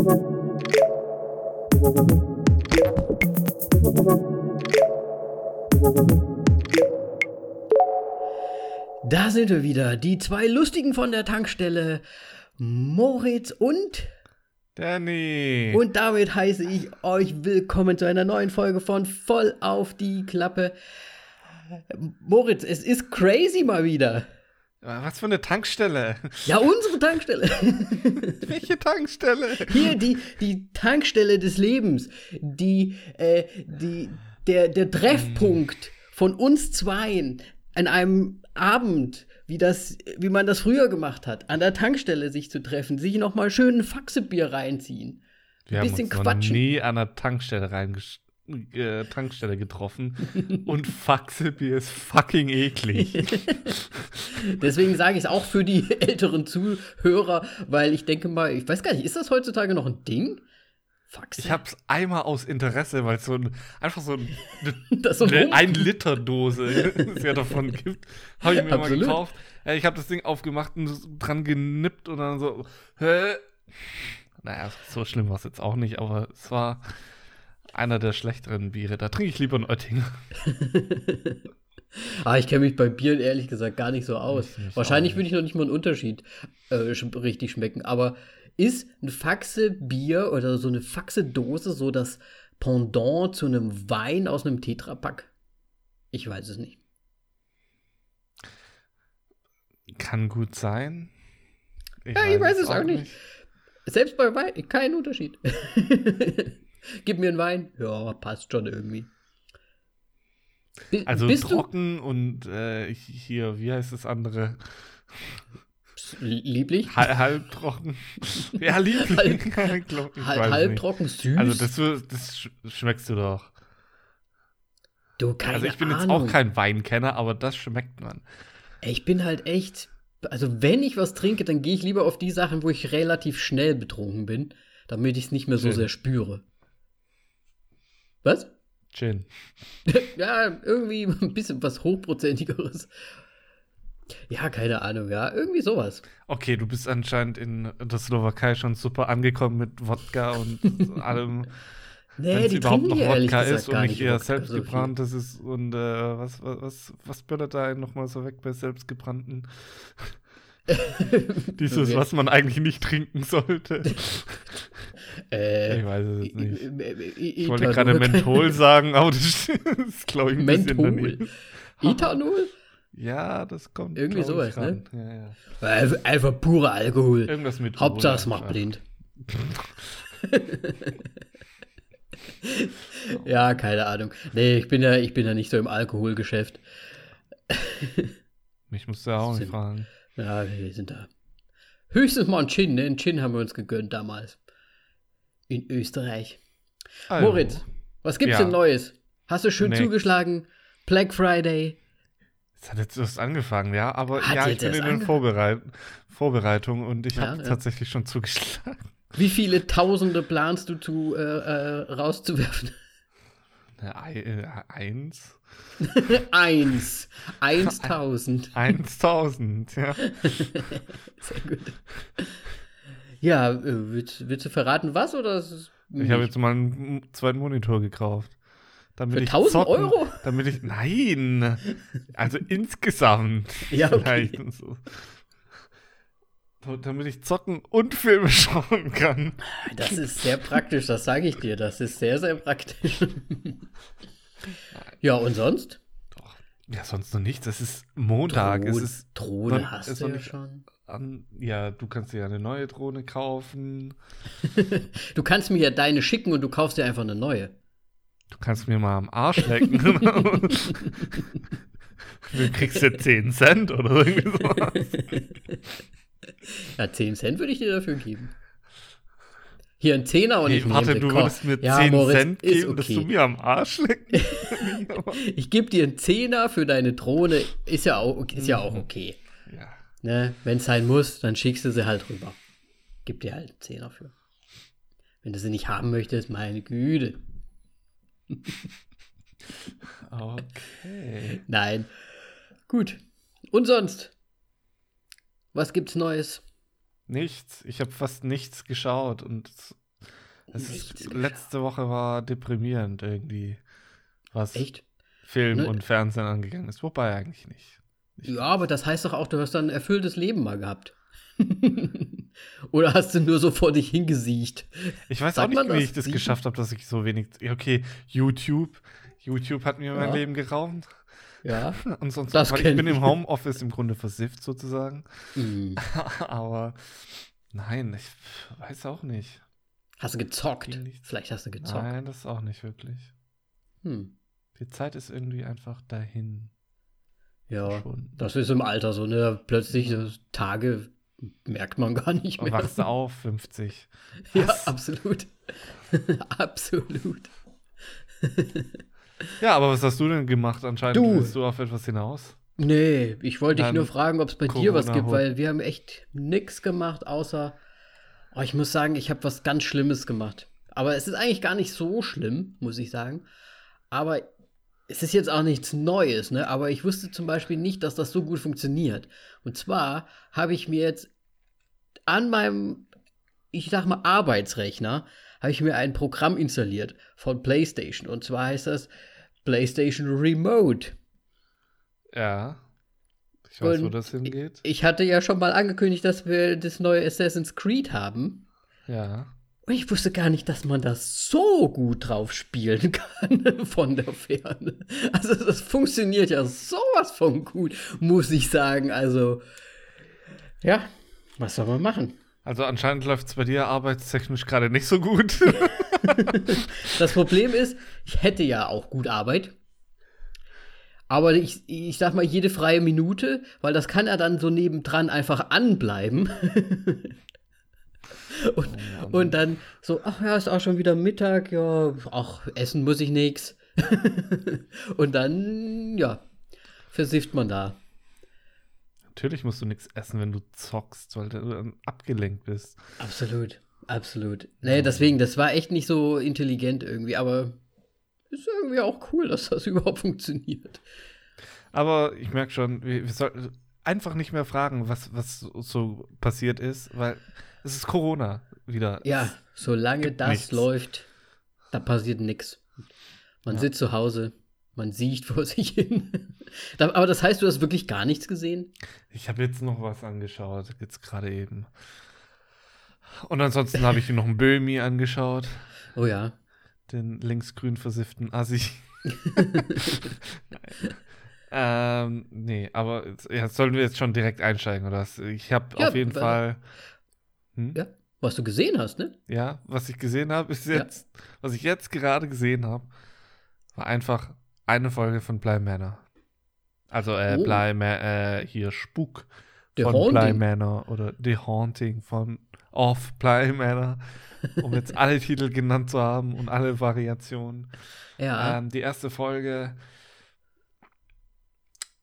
Da sind wir wieder, die zwei Lustigen von der Tankstelle, Moritz und Danny. Und damit heiße ich euch willkommen zu einer neuen Folge von Voll auf die Klappe. Moritz, es ist crazy mal wieder. Was für eine Tankstelle? Ja, unsere Tankstelle. Welche Tankstelle? Hier die, die Tankstelle des Lebens. Die, äh, die, der, der Treffpunkt von uns zweien an einem Abend, wie, das, wie man das früher gemacht hat, an der Tankstelle sich zu treffen, sich nochmal schön ein Faxebier reinziehen. Wir ein haben bisschen uns noch quatschen. nie an der Tankstelle reingesch äh, Tankstelle getroffen und Faxebier ist fucking eklig. Deswegen sage ich es auch für die älteren Zuhörer, weil ich denke mal, ich weiß gar nicht, ist das heutzutage noch ein Ding? Faxe? Ich hab's einmal aus Interesse, weil es so ein, einfach so ein, Das so eine rum- ein Liter Dose es ja davon gibt, habe ich mir mal Absolut. gekauft. Ja, ich habe das Ding aufgemacht und dran genippt und dann so, hä? Naja, so schlimm war es jetzt auch nicht, aber es war einer der schlechteren Biere. Da trinke ich lieber einen Oettinger. Ah, ich kenne mich bei Bieren ehrlich gesagt gar nicht so aus. Ich nicht Wahrscheinlich würde ich noch nicht mal einen Unterschied äh, sch richtig schmecken. Aber ist ein Faxe-Bier oder so eine Faxe-Dose so das Pendant zu einem Wein aus einem Tetrapack? Ich weiß es nicht. Kann gut sein. Ja, ich weiß es auch nicht. Selbst bei Wein, kein Unterschied. Gib mir einen Wein. Ja, passt schon irgendwie. Bi- Also bist du trocken und äh, hier, wie heißt das andere? lieblich? Hal halb trocken. ja, lieblich. Glaub, Halb, weiß halb nicht. trocken süß? Also das, das sch schmeckst du doch. du, keine also ich bin jetzt Ahnung. auch kein Weinkenner, aber das schmeckt man. Ich bin halt echt. Also, wenn ich was trinke, dann gehe ich lieber auf die Sachen, wo ich relativ schnell betrunken bin, damit ich es nicht mehr so Gin. sehr spüre. Was? Gin. ja, irgendwie ein bisschen was Hochprozentigeres. Ja, keine Ahnung, ja, irgendwie sowas. Okay, du bist anscheinend in der Slowakei schon super angekommen mit Wodka und allem. Nee, Wenn es die überhaupt noch Wodka ist und nicht eher so viel. selbstgebranntes ist und äh, was, was, was, was böllert da einen nochmal so weg bei selbstgebrannten? Dieses, Okay. was man eigentlich nicht trinken sollte. Äh, Ich weiß es jetzt nicht. Ich Ich wollte gerade Menthol sagen, aber das ist, glaube ich, ein bisschen Menthol. daneben. Ethanol? Ja, das kommt Irgendwie sowas, ran. Ja, ja. Einfach, einfach purer Alkohol. Irgendwas mit Hauptsache es macht blind. ja, keine Ahnung. Nee, ich bin ja, ich bin ja nicht so im Alkoholgeschäft. Mich musst du ja auch nicht fragen. Ja, wir sind da. Höchstens mal ein Gin, ne? Ein Gin haben wir uns gegönnt damals. In Österreich. Also, Moritz, was gibt's Ja. denn Neues? Hast du schön Nee. zugeschlagen? Black Friday. Es hat jetzt erst angefangen, ja, aber Hat ja, ich bin in den Vorbereit Vorbereitungen und ich Ja, habe ja. tatsächlich schon zugeschlagen. Wie viele Tausende planst du zu, äh, äh, rauszuwerfen? Eine Ei- äh, Eins? Eins. 1000. 1000, ja. Sehr gut. Ja, äh, willst, willst du verraten, was oder? es Ich habe jetzt mal einen zweiten Monitor gekauft. Damit Für ich 1000 zocken, Euro? Damit ich. Nein! Also insgesamt. Ja, okay. so. Damit ich zocken und Filme schauen kann. Das ist sehr praktisch, das sage ich dir. Das ist sehr, sehr praktisch. ja, und sonst? Doch. Ja, sonst noch nichts. Es ist Montag. es Drohne- ist Drohne hast ist du ja nicht- schon. An. Ja, du kannst dir eine neue Drohne kaufen. Du kannst mir ja deine schicken und du kaufst dir einfach eine neue. Du kannst mir mal am Arsch lecken. du kriegst ja 10 Cent oder irgendwie sowas. Ja, 10 Cent würde ich dir dafür geben. Hier ein Zehner und Hey, ich nehme warte, den du würdest mir ja, 10 Moritz, Cent geben, dass du okay. mir am Arsch lecken? Ich gebe dir einen Zehner für deine Drohne. Ist ja auch, ist ja Mhm. auch okay. Ne? Wenn es sein muss, dann schickst du sie halt rüber. Gib dir halt einen Zehner für. Wenn du sie nicht haben möchtest, meine Güte. Okay. Nein. Gut. Und sonst? Was gibt's Neues? Nichts. Ich habe fast nichts geschaut und Nichts ist, letzte Woche war deprimierend irgendwie, was Echt? Film Ne? und Fernsehen angegangen ist. Wobei eigentlich nicht. Ja, aber das heißt doch auch, du hast dann ein erfülltes Leben mal gehabt. Oder hast du nur so vor dich hingesiecht? Ich weiß Sagt auch nicht, wie das? ich das geschafft habe, dass ich so wenig. Okay, YouTube. YouTube hat mir mein Ja. Leben geraubt. Ja. Und sonst, Das weil ich bin im Homeoffice im Grunde versifft sozusagen. Hm. Aber nein, ich weiß auch nicht. Hast du gezockt? Vielleicht hast du gezockt. Nein, das auch nicht wirklich. Hm. Die Zeit ist irgendwie einfach dahin Ja, verschwunden. das ist im Alter so, ne? Plötzlich Tage merkt man gar nicht mehr. wachst du auf, 50. Ja, Was? absolut. absolut. Ja, aber was hast du denn gemacht? Anscheinend Du. willst du auf etwas hinaus. Nee, ich wollte dich nur fragen, ob es bei dir was gibt, Corona-Hol- weil wir haben echt nichts gemacht, außer. Oh, ich muss sagen, ich habe was ganz Schlimmes gemacht. Aber es ist eigentlich gar nicht so schlimm, muss ich sagen. Aber es ist jetzt auch nichts Neues, ne? Aber ich wusste zum Beispiel nicht, dass das so gut funktioniert. Und zwar habe ich mir jetzt an meinem, ich sag mal, Arbeitsrechner, habe ich mir ein Programm installiert von PlayStation. Und zwar heißt das PlayStation Remote. Ja. Ich weiß, wo Und das hingeht. Ich hatte ja schon mal angekündigt, dass wir das neue Assassin's Creed haben. Ja. Ich wusste gar nicht, dass man das so gut drauf spielen kann von der Ferne. Also das funktioniert ja sowas von gut, muss ich sagen. Also ja, was soll man machen? Also anscheinend läuft es bei dir arbeitstechnisch gerade nicht so gut. Das Problem ist, ich hätte ja auch gut Arbeit. Aber ich, ich sag mal, jede freie Minute, weil das kann ja dann so nebendran einfach anbleiben. und, und dann so, ach ja, ist auch schon wieder Mittag, ja, ach, essen muss ich nix. und dann, ja, versifft man da. Natürlich musst du nichts essen, wenn du zockst, weil du dann abgelenkt bist. Absolut, absolut. Nee, deswegen, das war echt nicht so intelligent irgendwie, aber ist irgendwie auch cool, dass das überhaupt funktioniert. Aber ich merke schon, wir, wir sollten einfach nicht mehr fragen, was, was so passiert ist, weil es ist Corona wieder. Ja, solange das nichts. läuft, da passiert nichts. Man Ja. sitzt zu Hause, man sieht vor sich hin. Aber das heißt, du hast wirklich gar nichts gesehen? Ich habe jetzt noch was angeschaut, jetzt gerade eben. Und ansonsten habe ich noch einen Böhmi angeschaut, Oh ja. den linksgrün versifften Assi. ähm, nee, aber jetzt- ja, sollen wir jetzt schon direkt einsteigen, oder? Ich habe Ja, auf jeden Fall. Hm? Ja, was du gesehen hast, ne? Ja, was ich gesehen habe, ist Ja. jetzt, was ich jetzt gerade gesehen habe, war einfach eine Folge von Bly Manor. Also äh, Oh. Bly Ma äh, hier Spuk The von Bly Haunting. Manor oder The Haunting von Off Bly Manor, um jetzt alle Titel genannt zu haben und alle Variationen. Ja. Ähm, die erste Folge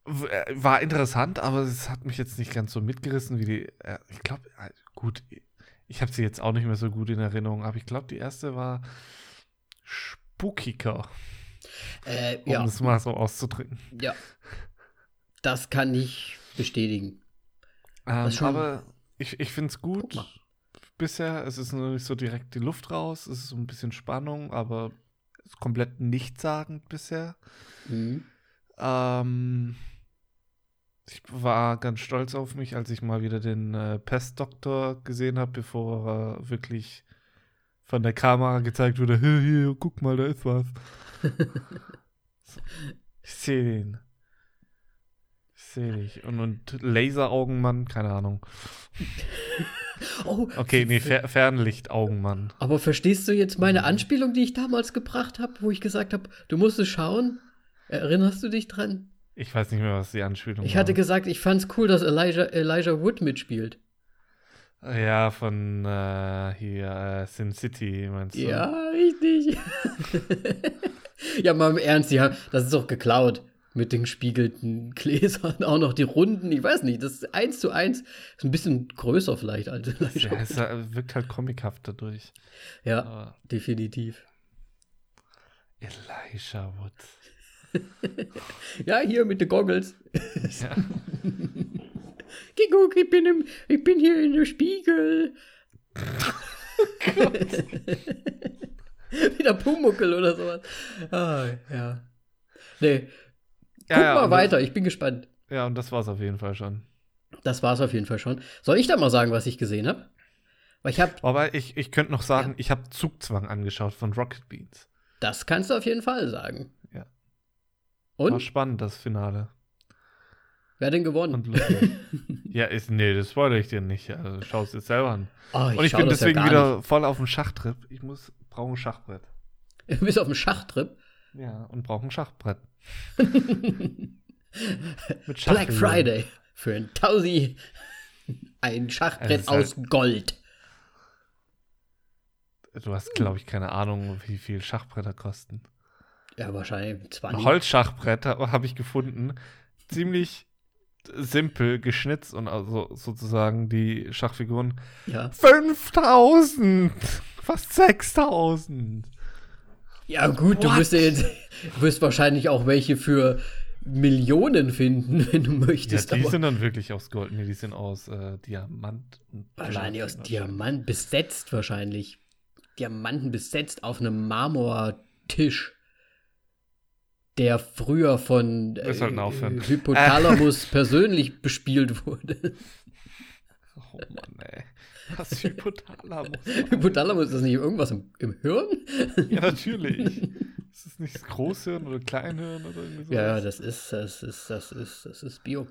äh, war interessant, aber es hat mich jetzt nicht ganz so mitgerissen wie die. Äh, ich glaube, äh, gut, ich habe sie jetzt auch nicht mehr so gut in Erinnerung, aber ich glaube, die erste war spukiger, äh, um ja, es mal so auszudrücken. ja. Das kann ich bestätigen. Ähm, aber ich, ich finde es gut. Bisher es ist nur nicht so direkt die Luft raus, es ist so ein bisschen Spannung, aber ist komplett nichtssagend bisher. Mhm. Ähm, ich war ganz stolz auf mich, als ich mal wieder den äh, Pestdoktor gesehen habe, bevor er wirklich von der Kamera gezeigt wurde, hier, hier, guck mal, da ist was. So. Ich sehe den. Ich sehe dich. Und, und Laseraugenmann, keine Ahnung. Oh, Okay, nee, Fer Fernlichtaugenmann. aber verstehst du jetzt meine Anspielung, die ich damals gebracht habe, wo ich gesagt habe, du musst es schauen? Erinnerst du dich dran? Ich weiß nicht mehr, was die Anspielung Ich war. hatte gesagt, ich fand's cool, dass Elijah, Elijah Wood mitspielt. Ja, von äh, hier äh, Sin City, meinst du? Ja, richtig. ja, mal im Ernst, ja, das ist doch geklaut. Mit den gespiegelten Gläsern, auch noch die Runden, ich weiß nicht, das ist eins zu eins, ist ein bisschen größer vielleicht als Elijah Ja, es wirkt halt comichaft dadurch. Ja, Aber definitiv. Elijah Wood. Ja, hier mit den Goggles. Ja. Guck, ich bin, im, ich bin hier in der Spiegel. Wieder Pumuckel oder sowas. Ah, ja. Nee. Ja, Guck ja, mal und weiter, ich bin gespannt. Ja, und das war's auf jeden Fall schon. Das war's auf jeden Fall schon. Soll ich da mal sagen, was ich gesehen habe? Weil ich habe, Aber ich, ich könnte noch sagen, ich habe Zugzwang angeschaut von Rocket Beans. das kannst du auf jeden Fall sagen. Ja. War Und? spannend, das Finale. Wer hat denn gewonnen? Und ja, ist, nee, das spoilere ich dir nicht. Also, schau es jetzt selber an. Oh, Und ich bin ja deswegen gar wieder voll auf dem Schachtrip. Ich muss, brauche ein Schachbrett. nicht. Du bist auf dem Schachtrip. Ja, und brauche ein Schachbrett. Mit Black. Friday. Für ein Tausi. Ein Schachbrett Es ist halt- aus Gold. Du hast, glaube ich, keine Ahnung, wie viel Schachbretter kosten. Ja, wahrscheinlich Ein 20. Holzschachbrett habe hab ich gefunden. Ziemlich simpel geschnitzt und also sozusagen die Schachfiguren Ja. 5000! Fast 6000! ja, gut, du What? wirst ja jetzt, du wirst wahrscheinlich auch welche für Millionen finden, wenn du Ja, möchtest. die aber sind dann wirklich aus Gold. Nee, die sind aus äh, Diamant. und wahrscheinlich aus. Diamant besetzt, wahrscheinlich. Diamanten besetzt auf einem Marmortisch, der früher von sollten aufhören. Hypothalamus persönlich bespielt wurde. Oh Mann, ey. Was Hypothalamus. Hypothalamus ist das nicht irgendwas im, im Hirn? ja, natürlich. Ist das nicht das Großhirn oder Kleinhirn oder irgendwie sowas? Ja, das ist, das ist, das ist, das ist Bio.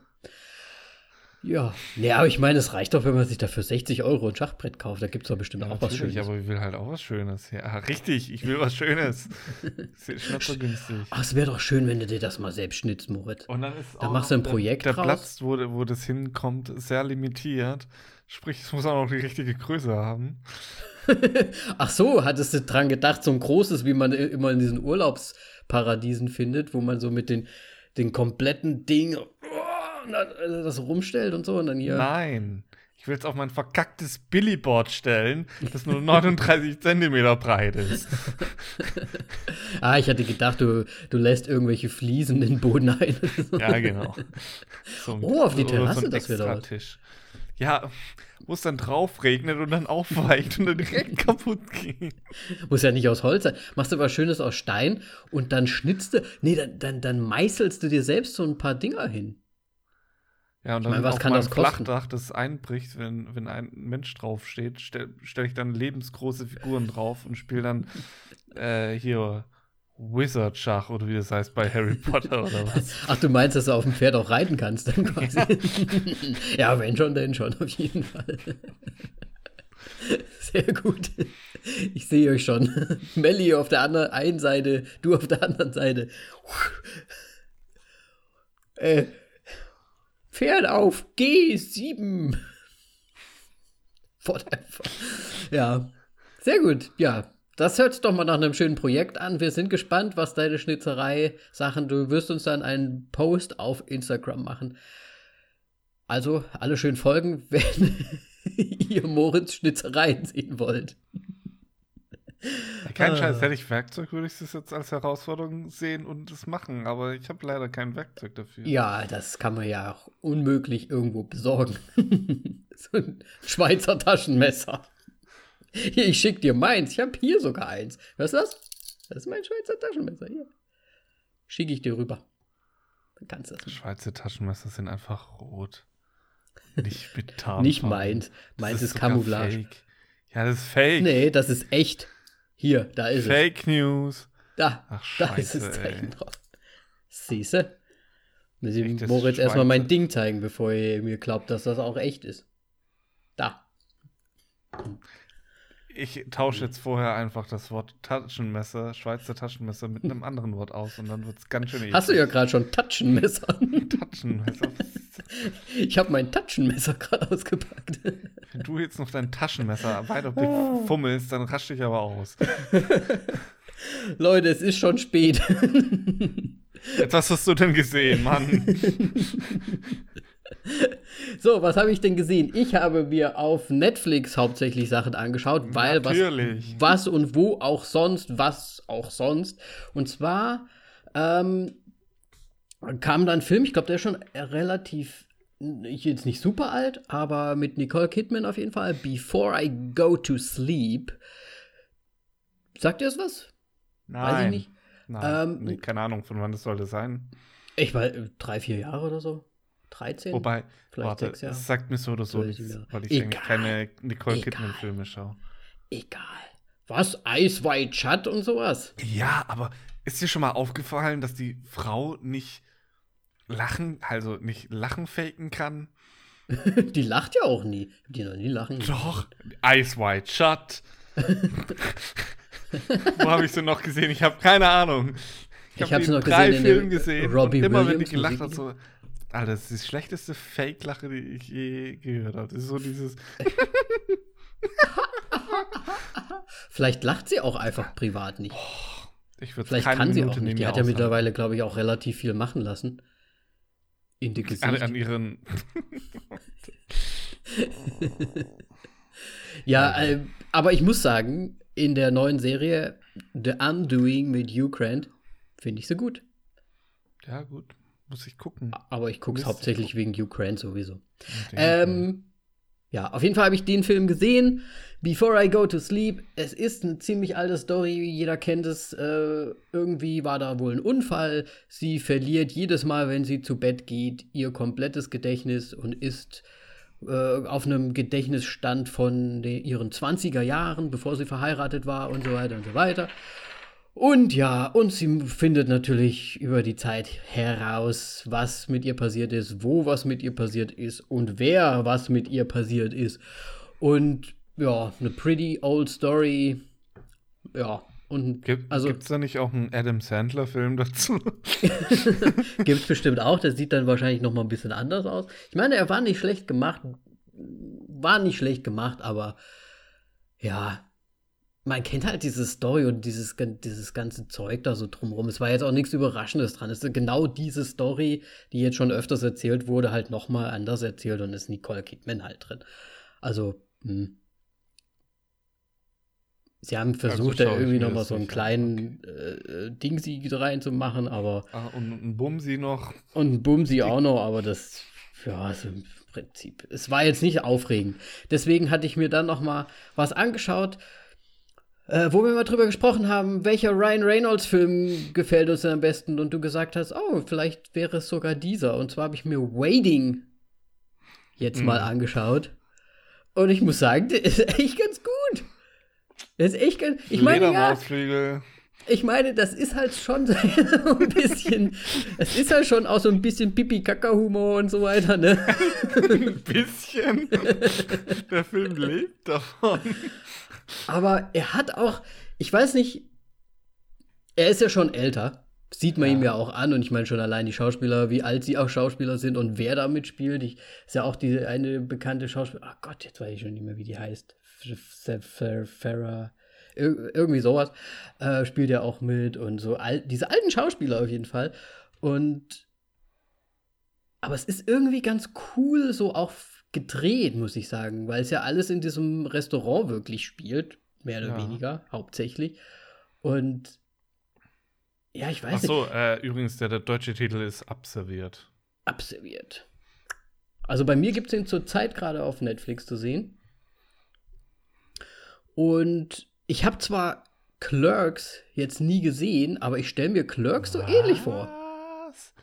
Ja. Ja, aber ich meine, es reicht doch, wenn man sich dafür 60 Euro ein Schachbrett kauft. Da gibt es doch bestimmt Ja, auch was Schönes. aber ich will halt auch was Schönes. Ja, richtig, ich will was Schönes. Ist ja so günstig. Ach, es wäre doch schön, wenn du dir das mal selbst schnitzt, Moritz. Und dann ist Da auch machst du ein Projekt der, der draus. Platz, wo, wo das hinkommt, sehr limitiert. Sprich, es muss auch noch die richtige Größe haben. Ach so, hattest du dran gedacht, so ein großes, wie man immer in diesen Urlaubsparadiesen findet, wo man so mit den, den kompletten Ding oh, und dann, äh, das rumstellt und so und dann hier. Nein. Ich will es auf mein verkacktes Billyboard stellen, das nur 39 Zentimeter breit ist. Ah, ich hatte gedacht, du, du lässt irgendwelche Fliesen in den Boden ein. Ja, genau. So, Oh, auf die Terrasse, das wär doch was. Extratisch. Ja, wo es dann drauf regnet und dann aufweicht und dann direkt kaputt geht. Muss ja nicht aus Holz sein. Machst du was Schönes aus Stein und dann schnitzt du. Nee, dann, dann, dann meißelst du dir selbst so ein paar Dinger hin. Ja, und Ich mein, dann was kann das kosten? Flachdach, das einbricht, wenn, wenn ein Mensch draufsteht, stelle stell ich dann lebensgroße Figuren drauf und spiele dann äh, hier Wizard-Schach oder wie das heißt bei Harry Potter oder was. Ach, du meinst, dass du auf dem Pferd auch reiten kannst, dann quasi. ja, wenn schon, denn schon, auf jeden Fall. Sehr gut. Ich sehe euch schon. Melli auf der anderen einen Seite, du auf der anderen Seite. Äh, Pferd auf, G7. Fort einfach. Ja, sehr gut. Ja, das hört doch mal nach einem schönen Projekt an. Wir sind gespannt, was deine Schnitzerei-Sachen. Du wirst uns dann einen Post auf Instagram machen. Also, alle schön folgen, wenn ihr Moritz Schnitzereien sehen wollt. Kein. Scheiß, hätte ich Werkzeug, würde ich das jetzt als Herausforderung sehen und es machen, aber ich habe leider kein Werkzeug dafür. Ja, das kann man ja auch unmöglich irgendwo besorgen. so ein Schweizer Taschenmesser. Hier, ich schick dir meins. Ich habe hier sogar eins. Was ist das? Das ist mein Schweizer Taschenmesser. Hier. Schicke ich dir rüber. Dann kannst du das. Schweizer Taschenmesser sind einfach rot. Nicht mit Tarnfarbe. Nicht meins. Meins ist, sogar Camouflage. Fake. Ja, das ist Fake. Nee, das ist echt. Hier, da ist Fake News. es. Da, Ach, da ist scheiße, das Zeichen drauf. Siehste? Muss ich Echtes Moritz erstmal mein Ding zeigen, bevor ihr mir glaubt, dass das auch echt ist. Da. Ich tausche jetzt vorher einfach das Wort Taschenmesser, Schweizer Taschenmesser, mit einem anderen Wort aus und dann wird es ganz schön eklig. Hast du ja gerade schon Taschenmesser. Taschenmesser. Ich habe mein Taschenmesser gerade ausgepackt. Wenn du jetzt noch dein Taschenmesser weiter befummelst, dann rasch dich aber aus. Leute, es ist schon spät. Jetzt was hast du denn gesehen, Mann? so, was habe ich denn gesehen? Ich habe mir auf Netflix hauptsächlich Sachen angeschaut, weil was, was und wo auch sonst, was auch sonst. Und zwar ähm, kam da ein Film, ich glaube, der ist schon relativ jetzt nicht super alt, aber mit Nicole Kidman auf jeden Fall. Before I Go to Sleep. Sagt ihr das was? Nein. Weiß ich nicht. Nein, Ähm, nee, keine Ahnung, von wann das sollte sein. Ich war drei, vier Jahre oder so. 13? Wobei, vielleicht warte, sechs Jahre. es sagt mir so oder so, Weiß ich nicht mehr. weil ich Egal. keine Nicole. Kidman-Filme schaue. Egal. Was? Ice White Shut und sowas? Ja, aber ist dir schon mal aufgefallen, dass die Frau nicht lachen, also nicht lachen faken kann? die lacht ja auch nie. Ich hab die noch nie lachen. Doch, Ice White Shut. Wo habe ich sie noch gesehen? Ich habe keine Ahnung. Ich hab hab die sie noch drei gesehen Filmen gesehen. Robbie und immer wenn die Williams gelacht hat, so. Alter, das ist die schlechteste Fake-Lache, die ich je gehört habe. Das ist so dieses. Vielleicht lacht sie auch einfach privat nicht. Ich würde Vielleicht kann sie Minute auch nicht. Die hat ja aushalten. mittlerweile, glaube ich, auch relativ viel machen lassen. In die Gesicht. an, an ihren. Ja, äh, aber ich muss sagen, in der neuen Serie The Undoing mit Hugh Grant finde ich sie gut. Ja, gut. Muss ich gucken. Aber ich gucke es hauptsächlich wegen Hugh Grant sowieso. Okay. Ähm, ja, auf jeden Fall habe ich den Film gesehen. Before I Go to Sleep. Es ist eine ziemlich alte Story. Jeder kennt es. Äh, irgendwie war da wohl ein Unfall. Sie verliert jedes Mal, wenn sie zu Bett geht, ihr komplettes Gedächtnis und ist äh, auf einem Gedächtnisstand von ihren 20er Jahren, bevor sie verheiratet war und so weiter und so weiter. Und ja, und sie findet natürlich über die Zeit heraus, was mit ihr passiert ist, wo was mit ihr passiert ist und wer was mit ihr passiert ist. Und ja, eine pretty old story. Ja, und Gibt also- es da nicht auch einen Adam Sandler-Film dazu? gibt es bestimmt auch. Der sieht dann wahrscheinlich noch mal ein bisschen anders aus. Ich meine, er war nicht schlecht gemacht. War nicht schlecht gemacht, aber ja, man kennt halt diese Story und dieses, dieses ganze Zeug da so drumherum. Es war jetzt auch nichts Überraschendes dran. Es ist genau diese Story, die jetzt schon öfters erzählt wurde, halt noch mal anders erzählt und ist Nicole Kidman halt drin. Also, hm. Sie haben versucht, da schaue ich irgendwie mir noch mal das so einen kleinen äh, Dingsi reinzumachen, aber ah, und ein Bumsi noch. und Bumsi auch noch, aber das, ja, also im Prinzip. Es war jetzt nicht aufregend. Deswegen hatte ich mir dann noch mal was angeschaut, äh, wo wir mal drüber gesprochen haben, welcher Ryan Reynolds-Film gefällt uns denn am besten und du gesagt hast, oh, vielleicht wäre es sogar dieser. Und zwar habe ich mir Waiting jetzt mal Mhm. angeschaut. Und ich muss sagen, der ist echt ganz gut. Der ist echt ganz. Ich meine, ja, ich meine, das ist halt schon so ein bisschen, es ist halt schon auch so ein bisschen Pipi-Kaka-Humor und so weiter, ne? Ein bisschen. Der Film lebt davon. Aber er hat auch, ich weiß nicht, er ist ja schon älter. Sieht man Ja. ihm ja auch an und ich meine schon allein die Schauspieler, wie alt sie auch Schauspieler sind und wer da mitspielt. Ich, ist ja auch diese eine bekannte Schauspielerin, ach Gott, jetzt weiß ich schon nicht mehr, wie die heißt. F- F- Farrah, Ir irgendwie sowas, äh, spielt ja auch mit und so al diese alten Schauspieler auf jeden Fall. Und aber es ist irgendwie ganz cool so auch gedreht, muss ich sagen, weil es ja alles in diesem Restaurant wirklich spielt, mehr oder Ja. weniger, hauptsächlich. Und ja, ich weiß Ach nicht, so, äh, übrigens, der, der deutsche Titel ist Abserviert. abserviert. Also bei mir gibt es ihn zurzeit gerade auf Netflix zu sehen. Und ich habe zwar Clerks jetzt nie gesehen, aber ich stelle mir Clerks so ähnlich vor. Was?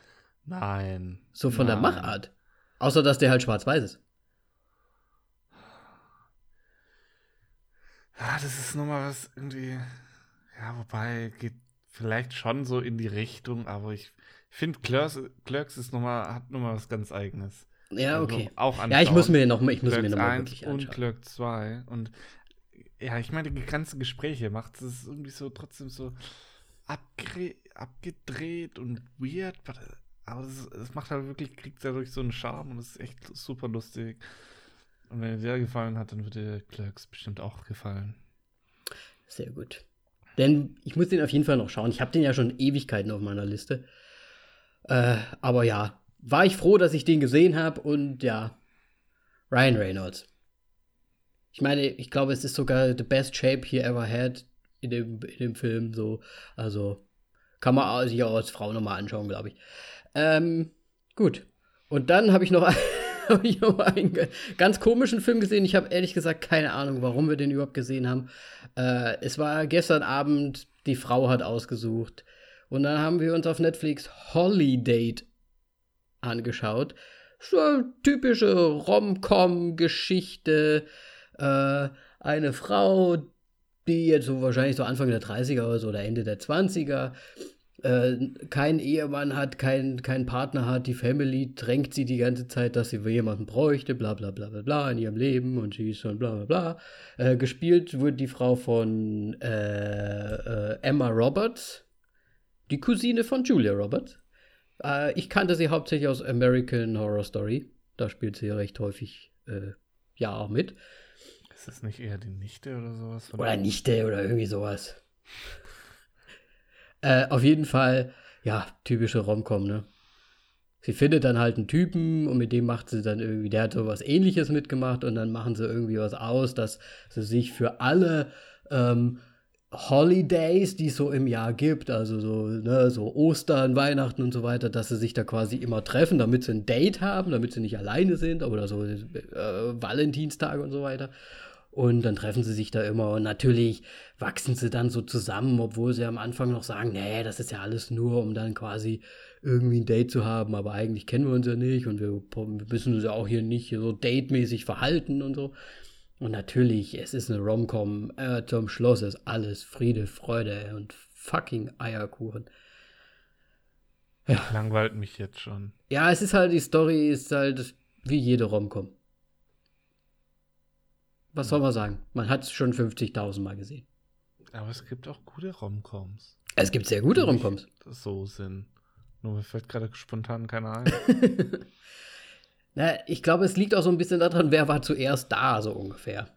Nein. So von der Nein. Machart. Außer, dass der halt schwarz-weiß ist. Ja, das ist nochmal was irgendwie. Ja, wobei geht vielleicht schon so in die Richtung, aber ich finde Clerks, Clerks ist noch mal, hat nochmal was ganz Eigenes. Ja, Also okay. auch Ja, ich muss anschauen. mir noch mal, ich muss mir Clerks noch mal 1 wirklich und anschauen. Clerk 2. Und ja, ich meine, die ganzen Gespräche macht es irgendwie so trotzdem so abgedreht und weird. Aber es, es macht halt wirklich, kriegt dadurch so einen Charme und es ist echt super lustig. Und wenn dir der gefallen hat, dann wird dir Clerks bestimmt auch gefallen. Sehr gut. Denn ich muss den auf jeden Fall noch schauen. Ich habe den ja schon Ewigkeiten auf meiner Liste. Äh, aber ja, war ich froh, dass ich den gesehen habe und ja, Ryan Reynolds. Ich meine, ich glaube, es ist sogar the best shape he ever had in dem, in dem Film. So, also kann man sich auch als Frau nochmal anschauen, glaube ich. Ähm, gut. Und dann habe ich noch habe ich aber einen ganz komischen Film gesehen. Ich habe ehrlich gesagt keine Ahnung, warum wir den überhaupt gesehen haben. Äh, es war gestern Abend, die Frau hat ausgesucht. Und dann haben wir uns auf Netflix Holiday angeschaut. So eine typische Rom-Com-Geschichte. Äh, eine Frau, die jetzt so wahrscheinlich so Anfang der 30er ist oder Ende der 20er äh, keinen Ehemann hat, keinen kein Partner hat, die Family drängt sie die ganze Zeit, dass sie jemanden bräuchte, bla bla bla bla bla in ihrem Leben und sie ist schon bla bla bla. Äh, gespielt wird die Frau von äh, äh Emma Roberts, die Cousine von Julia Roberts. Äh, ich kannte sie hauptsächlich aus American Horror Story. Da spielt sie recht häufig ja auch mit. Ist das nicht eher die Nichte oder sowas? Oder Nichte oder irgendwie sowas. Äh, auf jeden Fall, ja, typische Romcom, ne? Sie findet dann halt einen Typen und mit dem macht sie dann irgendwie, der hat so was ähnliches mitgemacht und dann machen sie irgendwie was aus, dass sie sich für alle ähm, Holidays, die es so im Jahr gibt, also so, ne, so Ostern, Weihnachten und so weiter, dass sie sich da quasi immer treffen, damit sie ein Date haben, damit sie nicht alleine sind, oder so äh, Valentinstag und so weiter. Und dann treffen sie sich da immer und natürlich wachsen sie dann so zusammen, obwohl sie am Anfang noch sagen, nee, das ist ja alles nur, um dann quasi irgendwie ein Date zu haben, aber eigentlich kennen wir uns ja nicht und wir, müssen uns ja auch hier nicht so datemäßig verhalten und so. Und natürlich, es ist eine Romcom, äh, zum Schluss ist alles Friede, Freude und fucking Eierkuchen. Ja. Langweilt mich jetzt schon. Ja, es ist halt, die Story ist halt wie jede Romcom. Was soll man sagen? Man hat es schon 50.000 Mal gesehen. Aber es gibt auch gute Romcoms. Es gibt sehr gute Romcoms. So sind. Nur mir fällt gerade spontan keiner ein. Na, ich glaube, es liegt auch so ein bisschen daran, wer war zuerst da, so ungefähr.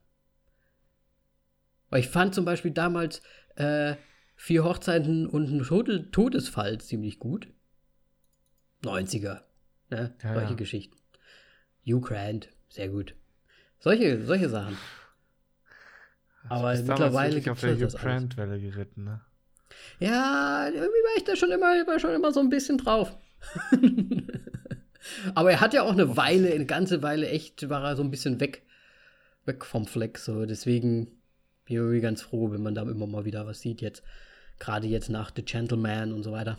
Weil ich fand zum Beispiel damals äh, Vier Hochzeiten und ein Tod Todesfall ziemlich gut. 90er. Ne? Ja, Solche ja. Geschichten. Hugh Grant, sehr gut. Solche, solche Sachen. Aber mittlerweile gibt es auf der Brand-Welle geritten, ne? Ja, irgendwie war ich da schon immer, war schon immer so ein bisschen drauf. Aber er hat ja auch eine Weile, eine ganze Weile echt, war er so ein bisschen weg, weg vom Fleck. So. Deswegen bin ich ganz froh, wenn man da immer mal wieder was sieht jetzt. Gerade jetzt nach The Gentleman und so weiter.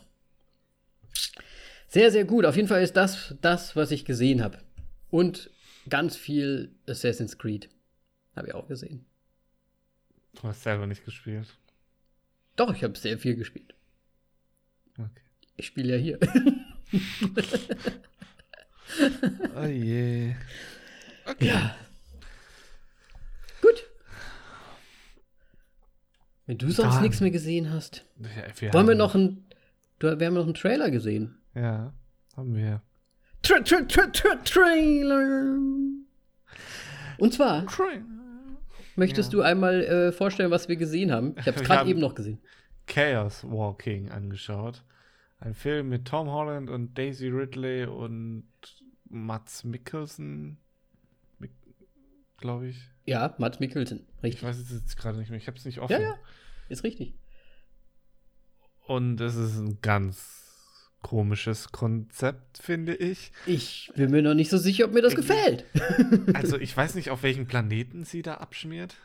Sehr, sehr gut. Auf jeden Fall ist das das, was ich gesehen habe. Und ganz viel Assassin's Creed. Habe ich auch gesehen. Du hast selber nicht gespielt. Doch, ich habe sehr viel gespielt. Okay. Ich spiele ja hier. oh je. Okay. Ja. Gut. Wenn du sonst nichts mehr gesehen hast, ja, wir wollen wir noch einen. Wir haben noch einen Trailer gesehen. Ja, haben wir. Tra tra tra tra Trailer. Und zwar möchtest ja. du einmal äh, vorstellen, was wir gesehen haben. Ich habe es gerade eben noch gesehen. Chaos Walking angeschaut. Ein Film mit Tom Holland und Daisy Ridley und Mats Mikkelsen, glaube ich. Ja, Mats Mikkelsen, richtig. Ich weiß es jetzt gerade nicht mehr, ich habe es nicht offen. Ja, ja, ist richtig. Und es ist ein ganz komisches Konzept, finde ich. Ich bin mir noch nicht so sicher, ob mir das ich, gefällt. also ich weiß nicht, auf welchen Planeten sie da abschmiert.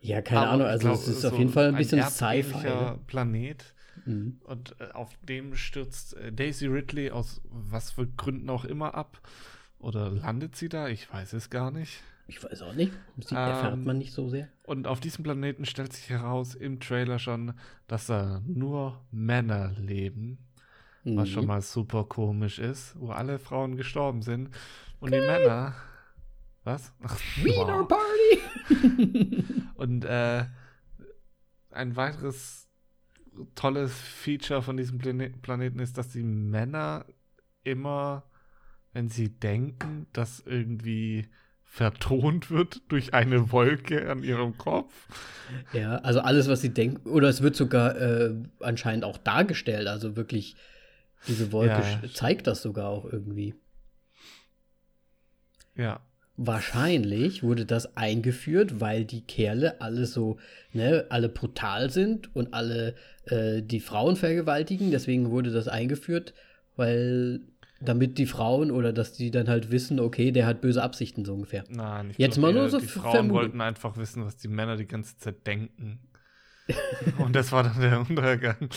Ja, keine Aber Ahnung. Also glaub, es ist so auf jeden Fall ein bisschen Sci-Fi. Ne? Planet. Mhm. Und äh, auf dem stürzt äh, Daisy Ridley aus was für Gründen auch immer ab. Oder landet sie da? Ich weiß es gar nicht. Ich weiß auch nicht. Sie ähm, erfährt man nicht so sehr. Und auf diesem Planeten stellt sich heraus im Trailer schon, dass da nur Männer leben mhm. was schon mal super komisch ist, wo alle Frauen gestorben sind und okay. die Männer. Was? Wiener wow. Party! und äh, ein weiteres tolles Feature von diesem Plane Planeten ist, dass die Männer immer, wenn sie denken, dass irgendwie vertont wird durch eine Wolke an ihrem Kopf. Ja, also alles, was sie denken, oder es wird sogar äh, anscheinend auch dargestellt, also wirklich diese Wolke ja. zeigt das sogar auch irgendwie. Ja. Wahrscheinlich wurde das eingeführt, weil die Kerle alle so, ne, alle brutal sind und alle äh, die Frauen vergewaltigen. Deswegen wurde das eingeführt, weil Damit die Frauen oder dass die dann halt wissen, okay, der hat böse Absichten so ungefähr. Nein, ich Jetzt glaub mal nur so Die Frauen vermutet. wollten einfach wissen, was die Männer die ganze Zeit denken. Und das war dann der Untergang.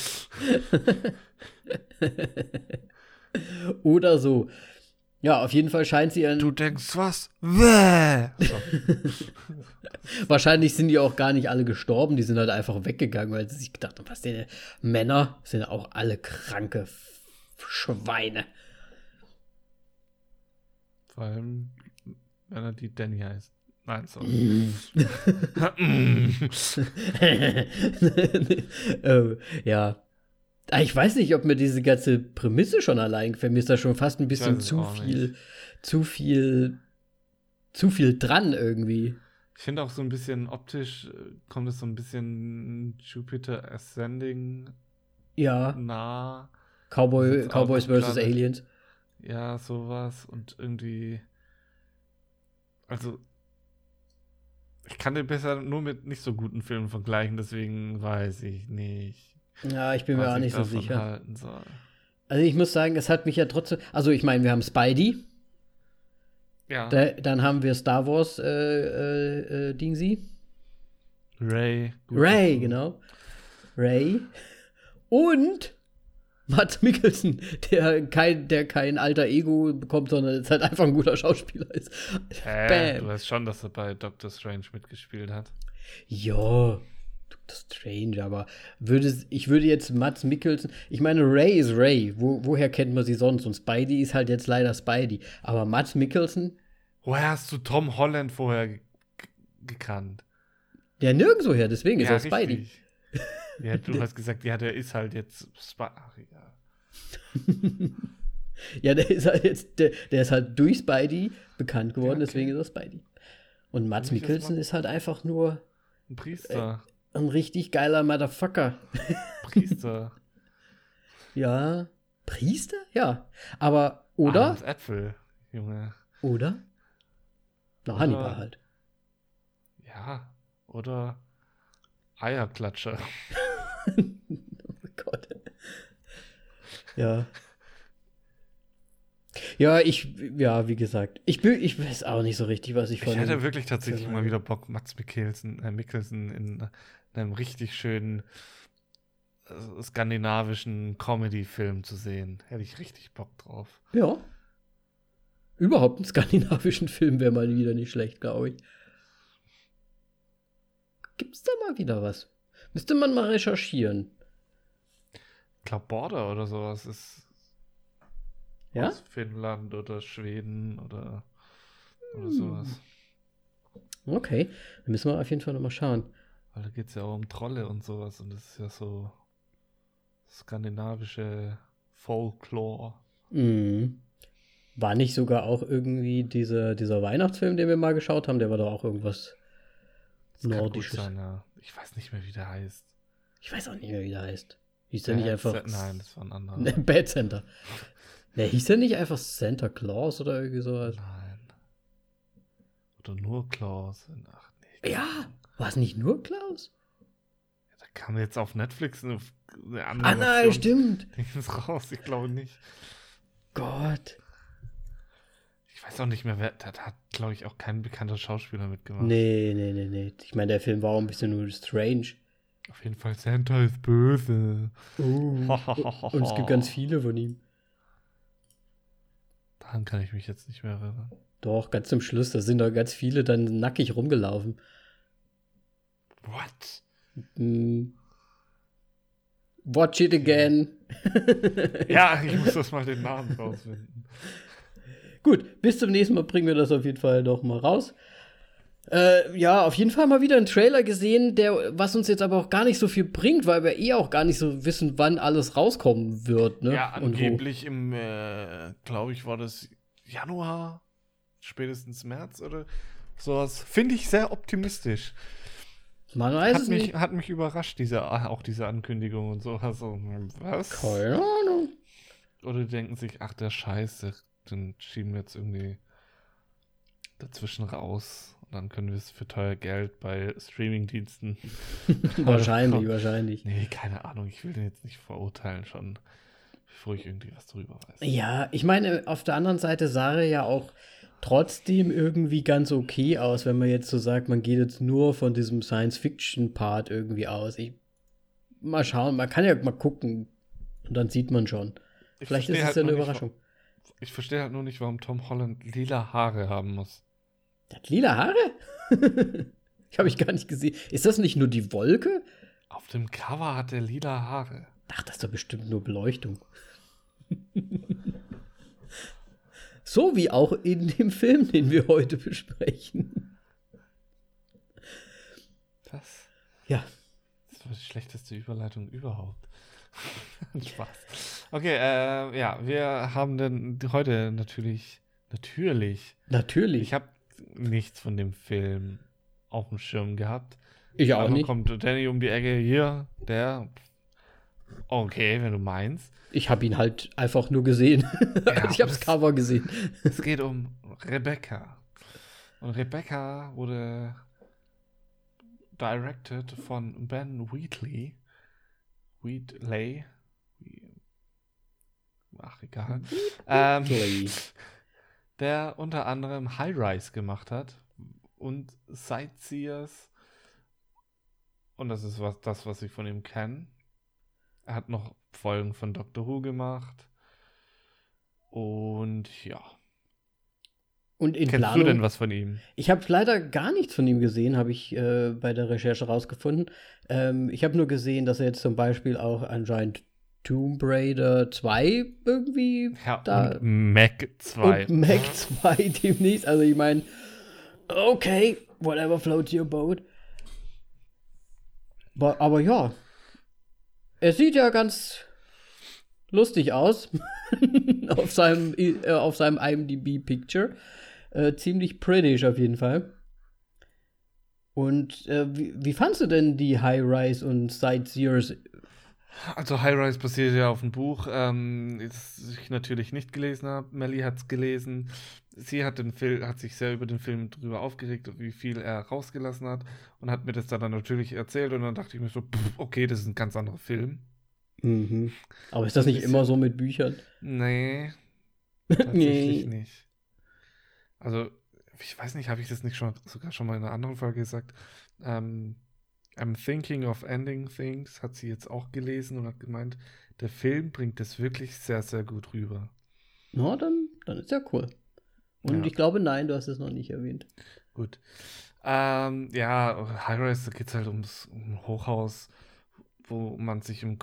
Oder so. Ja, auf jeden Fall scheint sie ihren. Du denkst was? So. Wahrscheinlich sind die auch gar nicht alle gestorben, die sind halt einfach weggegangen, weil sie sich gedacht haben, was denn, Männer sind auch alle kranke Schweine. Vor allem, wenn er die Danny heißt. Nein, sorry. Mm. äh, ja. Ah, Ich weiß nicht, ob mir diese ganze Prämisse schon allein gefällt. Mir ist da schon fast ein bisschen zu viel, zu viel, zu viel dran irgendwie. Ich finde auch so ein bisschen optisch äh, kommt es so ein bisschen Jupiter Ascending Ja, nah. Cowboy, Cowboys vs. Aliens. Ja, sowas. Und irgendwie. Also. Ich kann den besser nur mit nicht so guten Filmen vergleichen, deswegen weiß ich nicht. Ja, ich bin mir auch ich nicht so sicher. Also ich muss sagen, es hat mich ja trotzdem. Also ich meine, wir haben Spidey, Ja. da, dann haben wir Star Wars äh, äh, äh, Dingsy. Ray. Ray, genau. Ray. Und Matt Mikkelsen, der kein, der kein alter Ego bekommt, sondern jetzt halt einfach ein guter Schauspieler ist. Äh, Bam. du weißt schon, dass er bei Doctor Strange mitgespielt hat. Ja, Dr. Strange, aber würde, ich würde jetzt Matt Mikkelsen, ich meine, Ray ist Ray, Wo, woher kennt man sie sonst? Und Spidey ist halt jetzt leider Spidey. Aber Matt Mikkelsen, Woher hast du Tom Holland vorher ge- gekannt? der nirgendwo her, deswegen ist er Spidey. richtig. Ja, du hast gesagt, ja, der ist halt jetzt Spidey. Ach, ja. Ja, der ist halt jetzt, der, der ist halt durch Spidey bekannt geworden, Ja, okay. deswegen ist er Spidey. Und das Mikkelsen ist halt einfach nur Ein Priester. ein richtig geiler Motherfucker. Priester. Ja. Priester? Ja. Aber, oder? Adams Äpfel, Junge. Oder? Na, Hannibal halt. Ja. Oder Eierklatscher. Oh Gott. Ja. Ja, ich, ja, wie gesagt, ich, bin, ich weiß auch nicht so richtig, was ich Ich von hätte dem- wirklich tatsächlich mal wieder Bock, Mats Mikkelsen, äh, Mikkelsen in einem richtig schönen äh, skandinavischen Comedy-Film zu sehen. Hätte ich richtig Bock drauf. Ja. Überhaupt einen skandinavischen Film wäre mal wieder nicht schlecht, glaube ich. Gibt's da mal wieder was? Müsste man mal recherchieren. Glaube, Border oder sowas ist Ja? aus Finnland oder Schweden oder, oder Hm. sowas. Okay. Dann müssen wir auf jeden Fall nochmal schauen. Weil da geht es ja auch um Trolle und sowas und das ist ja so skandinavische Folklore. Mhm. War nicht sogar auch irgendwie dieser, dieser Weihnachtsfilm, den wir mal geschaut haben, der war doch auch irgendwas Das Nordisches. sein, ja. Ich weiß nicht mehr, wie der heißt. Ich weiß auch nicht mehr, wie der heißt. Hieß der nicht Bad einfach. Nein, das war ein anderer. Ne, Bad Center. Ne, hieß der nicht einfach Santa Claus oder irgendwie sowas? Nein. Oder nur Klaus. Ach nee. Ja, war es nicht nur Klaus? Da kam jetzt auf Netflix eine, eine andere Ah, nein, stimmt. Raus. Ich glaube nicht. Gott. Ich weiß auch nicht mehr, wer. Da hat, glaube ich, auch kein bekannter Schauspieler mitgemacht. Nee, nee, nee, nee. Ich meine, der Film war auch ein bisschen nur strange. Auf jeden Fall, Santa ist böse. Uh, und es gibt ganz viele von ihm. Daran kann ich mich jetzt nicht mehr erinnern. Doch, ganz zum Schluss, da sind da ganz viele dann nackig rumgelaufen. What? Hm. Watch it again. Ja, ich muss das mal den Namen rausfinden. Gut, bis zum nächsten Mal bringen wir das auf jeden Fall noch mal raus. Äh, ja, auf jeden Fall mal wieder einen Trailer gesehen, der, was uns jetzt aber auch gar nicht so viel bringt, weil wir eh auch gar nicht so wissen, wann alles rauskommen wird. Ne? Ja, angeblich im, äh, glaube ich, war das Januar, spätestens März oder sowas. Finde ich sehr optimistisch. Man weiß Hat es mich, nicht. hat mich überrascht, diese, auch diese Ankündigung und so. Also, was? Keine Ahnung. Oder die denken sich, ach der Scheiße, den schieben wir jetzt irgendwie dazwischen raus. Dann können wir es für teuer Geld bei Streamingdiensten. wahrscheinlich, wahrscheinlich. Nee, keine Ahnung, ich will den jetzt nicht verurteilen schon. bevor ich irgendwie was drüber weiß. Ja, ich meine, auf der anderen Seite sah er ja auch trotzdem irgendwie ganz okay aus, wenn man jetzt so sagt, man geht jetzt nur von diesem Science-Fiction-Part irgendwie aus. Ich, mal schauen, man kann ja mal gucken und dann sieht man schon. Ich Vielleicht ist es halt ja eine nicht, Überraschung. wa- Ich verstehe halt nur nicht, warum Tom Holland lila Haare haben muss. Der hat lila Haare? ich habe ich gar nicht gesehen. Ist das nicht nur die Wolke? Auf dem Cover hat er lila Haare. Ach, das ist doch bestimmt nur Beleuchtung. so wie auch in dem Film, den wir heute besprechen. Was? Ja, Das war die schlechteste Überleitung überhaupt. Spaß. Okay, äh, ja, wir haben dann heute natürlich, natürlich, natürlich. ich habe nichts von dem Film auf dem Schirm gehabt. Ich auch Einmal nicht. kommt Danny um die Ecke, hier, der. Okay, wenn du meinst. Ich habe ihn halt einfach nur gesehen. Ja, ich habe das Cover gesehen. Es geht um Rebecca. Und Rebecca wurde directed von Ben Wheatley. Wheatley. Ach, egal. Ähm, Play. der unter anderem High Rise gemacht hat und Sightseers. Und das ist was, das, was ich von ihm kenne. Er hat noch Folgen von Doctor Who gemacht. Und ja. Und in Kennst Planung. du denn was von ihm? Ich habe leider gar nichts von ihm gesehen, habe ich äh, bei der Recherche rausgefunden. Ähm, ich habe nur gesehen, dass er jetzt zum Beispiel auch anscheinend Tomb Raider 2 irgendwie Ja, da und Mac 2. und Mac 2 demnächst. Also ich meine, okay, whatever floats your boat. Aber, aber ja, er sieht ja ganz lustig aus auf seinem äh, auf seinem IMDb Picture. Äh, ziemlich prettish auf jeden Fall. Und äh, wie, wie fandst du denn die High Rise und Sightseers? Also High Rise basiert ja auf einem Buch, ähm, das ich natürlich nicht gelesen habe. Melly hat es gelesen. Sie hat, den Film, hat sich sehr über den Film drüber aufgeregt, wie viel er rausgelassen hat und hat mir das dann natürlich erzählt und dann dachte ich mir so, pff, okay, das ist ein ganz anderer Film. Mhm. Aber ist das nicht immer so mit Büchern? Nee, tatsächlich Nee. nicht. Also, ich weiß nicht, habe ich das nicht schon sogar schon mal in einer anderen Folge gesagt? Ähm, I'm thinking of ending things hat sie jetzt auch gelesen und hat gemeint, der Film bringt das wirklich sehr, sehr gut rüber. Na, dann, dann ist ja cool. Und Ja. ich glaube, nein, du hast es noch nicht erwähnt. Gut. Ähm, ja, High Rise, da geht es halt ums um Hochhaus, wo man sich im,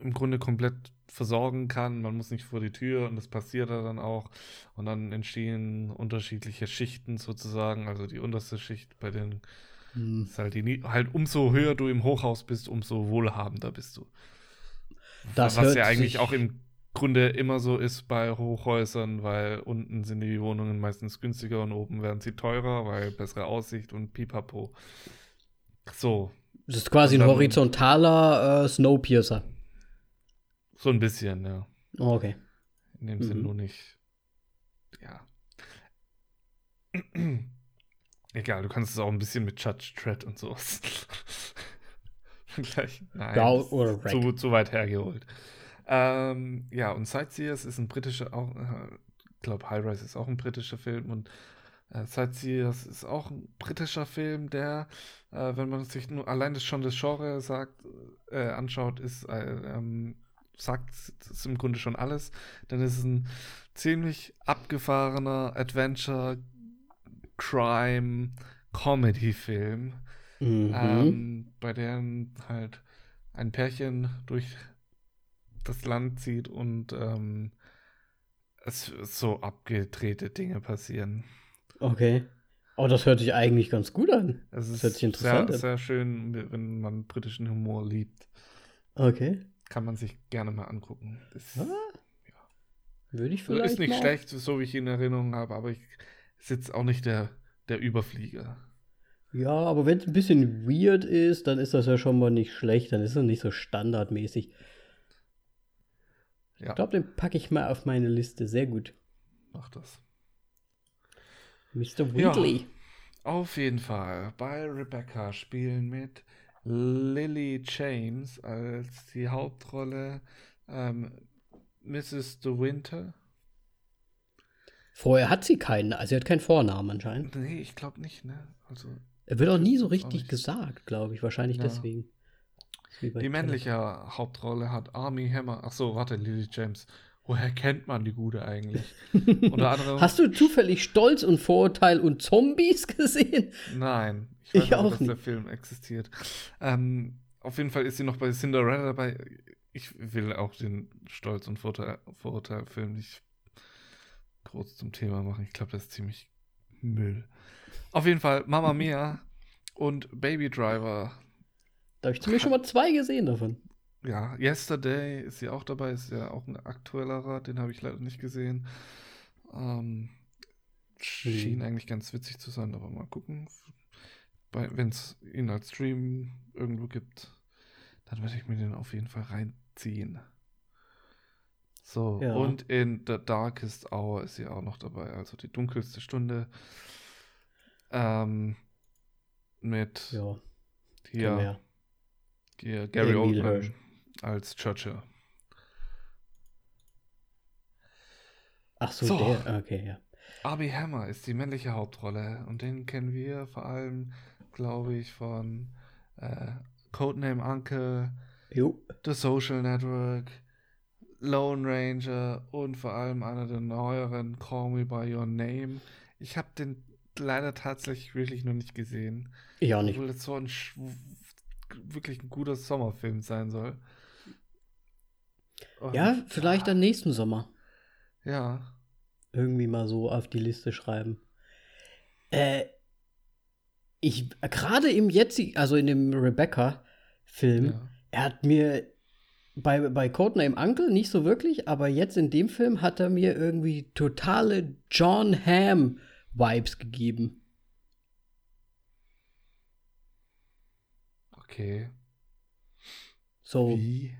im Grunde komplett versorgen kann. Man muss nicht vor die Tür und das passiert da dann auch. Und dann entstehen unterschiedliche Schichten sozusagen. Also die unterste Schicht bei den Hm. ist halt die halt umso höher du im Hochhaus bist, umso wohlhabender bist du. Das Was ja eigentlich auch im Grunde immer so ist bei Hochhäusern, weil unten sind die Wohnungen meistens günstiger und oben werden sie teurer, weil bessere Aussicht und pipapo. So, Das ist quasi ein horizontaler äh, Snowpiercer. so ein bisschen, ja. Oh, okay. In dem Sinn Mhm. nur nicht. Ja. Egal, du kannst es auch ein bisschen mit Judge Dredd und sowas. Gleich. Nein, oder ist zu, zu weit hergeholt. Ähm, ja, und Sightseers ist ein britischer, auch, äh, ich glaube, High Rise ist auch ein britischer Film und äh, Sightseers ist auch ein britischer Film, der, äh, wenn man sich nur allein das schon das Genre sagt, äh, anschaut, ist, äh, ähm, sagt es im Grunde schon alles. Denn es ist ein ziemlich abgefahrener Adventure, Crime, Comedy-Film, Mhm. ähm, bei dem halt ein Pärchen durch das Land zieht und ähm, es so abgedrehte Dinge passieren. Okay. Oh, das hört sich eigentlich ganz gut an. Es ist hört sich interessant sehr, an. sehr schön, wenn man britischen Humor liebt. Okay. Kann man sich gerne mal angucken. Das Ah, Würde ich Also vielleicht ist nicht mal. schlecht, so wie ich ihn in Erinnerung habe, aber ich ist jetzt auch nicht der, der Überflieger. Ja, aber wenn es ein bisschen weird ist, dann ist das ja schon mal nicht schlecht. Dann ist es nicht so standardmäßig. Ja, Ich glaube, den packe ich mal auf meine Liste. Sehr gut. mach das. Mr. Ja. Wheatley. Auf jeden Fall. Bei Rebecca spielen mit Lily James als die Hauptrolle, ähm, Mrs. De Winter. Vorher hat sie keinen, also sie hat keinen Vornamen anscheinend. Nee, ich glaube nicht, ne? Also. Er wird auch nie so richtig nicht. gesagt, glaube ich. Wahrscheinlich Ja. deswegen. Die männliche Hauptrolle hat Army Hammer. Ach so, warte, Lily James. Woher kennt man die Gute eigentlich? Unter anderem. Hast du zufällig Stolz und Vorurteil und Zombies gesehen? Nein, ich Ich weiß aber, auch dass der nicht. Film existiert. Ähm, auf jeden Fall ist sie noch bei Cinderella dabei. Ich will auch den Stolz- und Vorurteil- Vorurteil-Film nicht groß zum Thema machen. Ich glaube, das ist ziemlich Müll. Auf jeden Fall Mama Mia und Baby Driver. Da habe ich zumindest schon mal zwei gesehen davon. Ja, Yesterday ist sie auch dabei, ist ja auch ein aktuellerer, den habe ich leider nicht gesehen. Ähm, schien eigentlich ganz witzig zu sein, aber mal gucken. Wenn es ihn als Stream irgendwo gibt, dann werde ich mir den auf jeden Fall reinziehen. So, Ja. und in The Darkest Hour ist sie auch noch dabei, also die dunkelste Stunde. Ähm, mit Ja, hier, hier Gary Emil Oldman Hirsch. als Churchill. Ach so, So. der. Okay, ja. Arby Hammer ist die männliche Hauptrolle und den kennen wir vor allem, glaube ich, von äh, Codename Uncle, Jo. The Social Network, Lone Ranger und vor allem einer der neueren Call Me By Your Name. Ich habe den leider tatsächlich wirklich noch nicht gesehen, Ich auch nicht. obwohl das so ein wirklich ein guter Sommerfilm sein soll. Und- Ja, vielleicht dann nächsten Sommer. Ja. Irgendwie mal so auf die Liste schreiben. Äh, ich, gerade im jetzigen, also in dem Rebecca-Film, ja. er hat mir bei, bei Codename Uncle nicht so wirklich, aber jetzt in dem Film hat er mir irgendwie totale John Hamm-Vibes gegeben. Okay. So, Wie?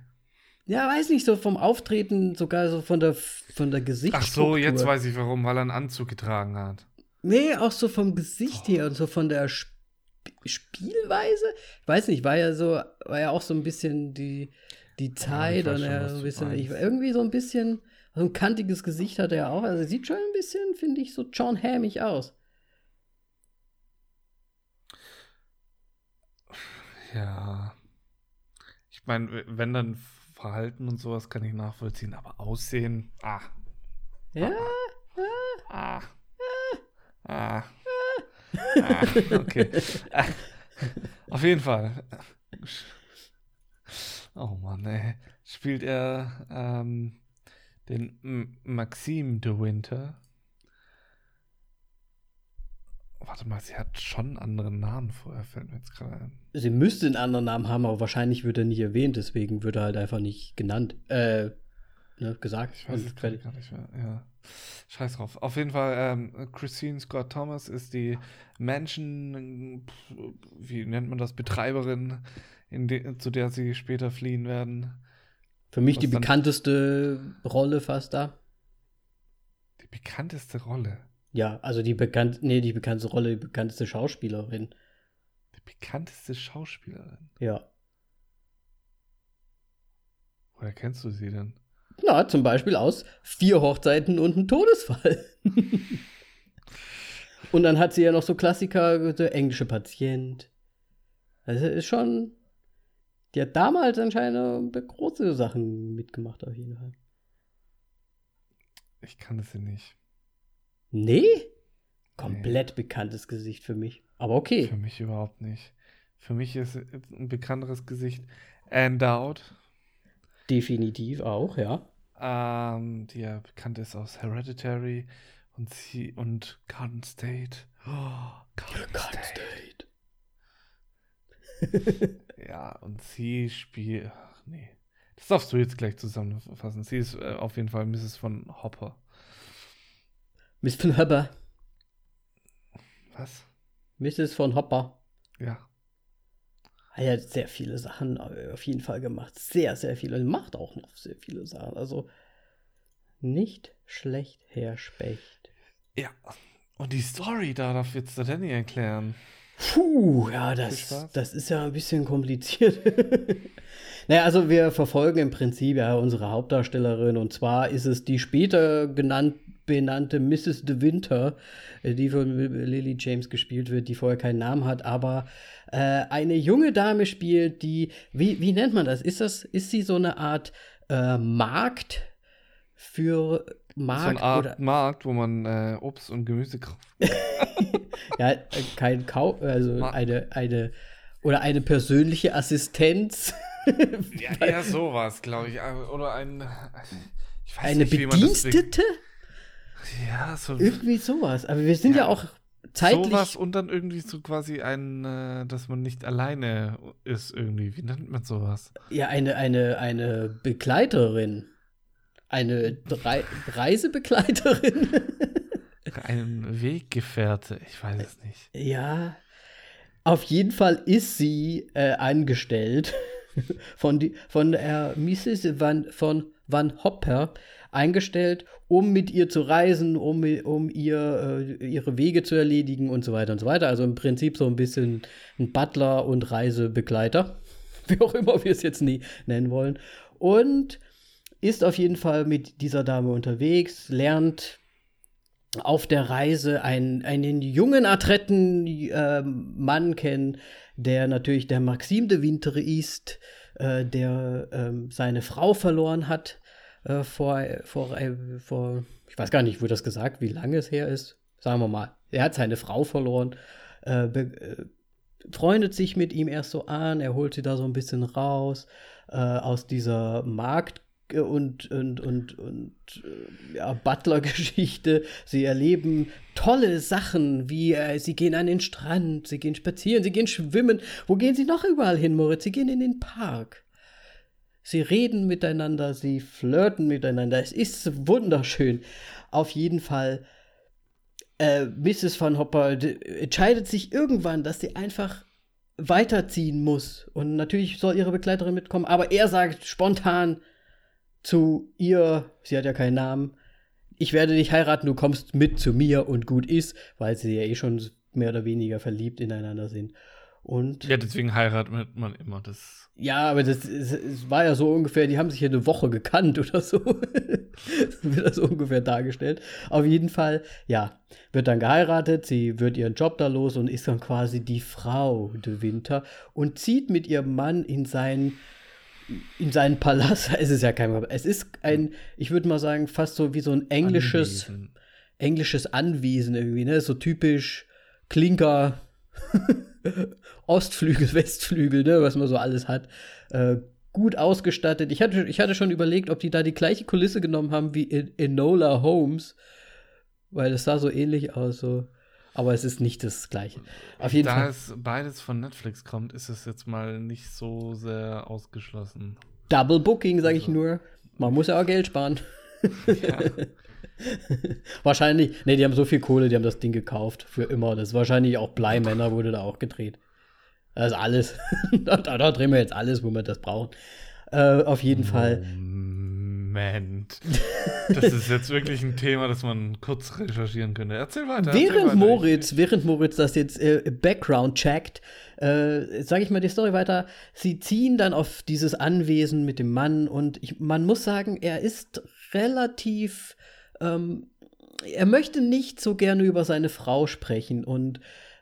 ja, weiß nicht, so vom Auftreten, sogar so von der, von der Ach Gesichtsstruktur. so, jetzt weiß ich warum, weil er einen Anzug getragen hat. Nee, auch so vom Gesicht her und so von der Sp Spielweise. Ich weiß nicht, war ja so, war ja auch so ein bisschen die, die Zeit weiß und er so ein bisschen, ich, irgendwie so ein bisschen, so ein kantiges Gesicht hat er auch. Also sieht schon ein bisschen, finde ich, so John Hammig aus. Ja. Ich meine, wenn dann Verhalten und sowas kann ich nachvollziehen, aber Aussehen, ah, Ja, ah, ah, ah, okay. Ah, Auf jeden Fall. Oh Mann, ey. Spielt er ähm, den M Maxime de Winter. Warte mal, sie hat schon einen anderen Namen vorher, fällt mir jetzt gerade ein. sie müsste einen anderen Namen haben, aber wahrscheinlich wird er nicht erwähnt, deswegen wird er halt einfach nicht genannt. Äh, ne, gesagt. Ich weiß und es gerade gar nicht mehr. Ja. Scheiß drauf. Auf jeden Fall, ähm, Christine Scott Thomas ist die Menschen, wie nennt man das, Betreiberin, in de zu der sie später fliehen werden. Für mich Was die bekannteste Rolle fast da. Die bekannteste Rolle. Ja, also die bekannt, nee, die bekannteste Rolle, die bekannteste Schauspielerin. Die bekannteste Schauspielerin. Ja. Woher kennst du sie denn? Na, zum Beispiel aus vier Hochzeiten und ein Todesfall. und dann hat sie ja noch so Klassiker, der englische Patient. Also ist schon. Die hat damals anscheinend große Sachen mitgemacht, auf jeden Fall. Ich kann das ja nicht. Nee? Komplett bekanntes Gesicht für mich. Aber okay. Für mich überhaupt nicht. Für mich ist ein bekannteres Gesicht Anne Dowd, Definitiv auch, ja. ähm, die ja bekannt ist aus Hereditary und sie und Garden State. Oh, Garden State. Ja, und sie spielt. Ach nee. Das darfst du jetzt gleich zusammenfassen. Sie ist äh, auf jeden Fall Mrs. von Hopper. Miss von Hopper. Was? Mrs. von Hopper. Ja. Er hat sehr viele Sachen äh, auf jeden Fall gemacht. Sehr, sehr viele. Und macht auch noch sehr viele Sachen. Also nicht schlecht, Herr Specht. Ja. Und die Story, da darf jetzt der Danny erklären. Puh, ja, das, das ist ja ein bisschen kompliziert. naja, also wir verfolgen im Prinzip ja unsere Hauptdarstellerin und zwar ist es die später genannt, benannte Mrs. De Winter, äh, die von Lily James gespielt wird, die vorher keinen Namen hat, aber äh, eine junge Dame spielt, die, wie, wie nennt man das? Ist das, ist sie so eine Art äh, Markt für Markt. So eine Art oder? Markt, wo man äh, Obst und Gemüse kauft. ja, kein Kau, also Markt. eine, eine, oder eine persönliche Assistenz. ja, eher sowas, glaube ich. Äh, oder ein. eine nicht, Bedienstete? Ja, so. Irgendwie sowas. Aber wir sind ja, ja auch zeitlich. Sowas und dann irgendwie so quasi ein, äh, dass man nicht alleine ist irgendwie. Wie nennt man sowas? Ja, eine, eine, eine Begleiterin. Eine Re Reisebegleiterin? Ein Weggefährte, ich weiß es nicht. Ja, auf jeden Fall ist sie äh, angestellt von, die, von der Mrs. Van, von Van Hopper eingestellt, um mit ihr zu reisen, um, um ihr äh, ihre Wege zu erledigen und so weiter und so weiter. Also im Prinzip so ein bisschen ein Butler und Reisebegleiter, wie auch immer wir es jetzt nie nennen wollen. Und ist auf jeden Fall mit dieser Dame unterwegs, lernt auf der Reise einen, einen jungen, adretten äh, Mann kennen, der natürlich der Maxim de Winter ist, äh, der äh, seine Frau verloren hat äh, vor, vor, äh, vor, ich weiß gar nicht, wo das gesagt, wie lange es her ist. Sagen wir mal, er hat seine Frau verloren, äh, freundet sich mit ihm erst so an, er holt sie da so ein bisschen raus aus dieser Markt und, und, und, und ja, Butler-Geschichte. Sie erleben tolle Sachen, wie äh, sie gehen an den Strand, sie gehen spazieren, sie gehen schwimmen. Wo gehen sie noch überall hin, Moritz? Sie gehen in den Park. Sie reden miteinander, sie flirten miteinander. Es ist wunderschön. Auf jeden Fall, äh, Mrs. Van Hopper entscheidet sich irgendwann, dass sie einfach weiterziehen muss. Und natürlich soll ihre Begleiterin mitkommen, aber er sagt spontan, zu ihr, sie hat ja keinen Namen, ich werde dich heiraten, du kommst mit zu mir und gut ist, weil sie ja eh schon mehr oder weniger verliebt ineinander sind. Und ja, deswegen heiratet man immer das. Ja, aber das, es war ja so ungefähr, die haben sich ja eine Woche gekannt oder so. wird das ungefähr dargestellt. Auf jeden Fall, ja, wird dann geheiratet, sie wird ihren Job da los und ist dann quasi die Frau de Winter und zieht mit ihrem Mann in sein in seinen Palast. Es ist ja kein Es ist ein, ich würde mal sagen, fast so wie so ein englisches, Anwesen. englisches Anwesen irgendwie, ne? So typisch Klinker, Ostflügel, Westflügel, ne? Was man so alles hat. Äh, gut ausgestattet. Ich hatte, ich hatte schon überlegt, ob die da die gleiche Kulisse genommen haben wie in Enola Holmes, weil es sah so ähnlich aus, so aber es ist nicht das Gleiche. Auf jeden da Fall. Da es beides von Netflix kommt, ist es jetzt mal nicht so sehr ausgeschlossen. Double Booking, sage also. ich nur. Man muss ja auch Geld sparen. Ja. wahrscheinlich, nee, die haben so viel Kohle, die haben das Ding gekauft für immer. Das ist wahrscheinlich auch Bleimänner wurde da auch gedreht. Das ist alles. da, da, drehen wir jetzt alles, wo wir das brauchen. Äh, auf jeden Fall. Moment. Das ist jetzt wirklich ein Thema, das man kurz recherchieren könnte. Erzähl weiter. Während erzähl weiter. Moritz, während Moritz das jetzt äh, Background checkt, äh, sage ich mal die Story weiter. Sie ziehen dann auf dieses Anwesen mit dem Mann und ich, man muss sagen, er ist relativ. Ähm, er möchte nicht so gerne über seine Frau sprechen und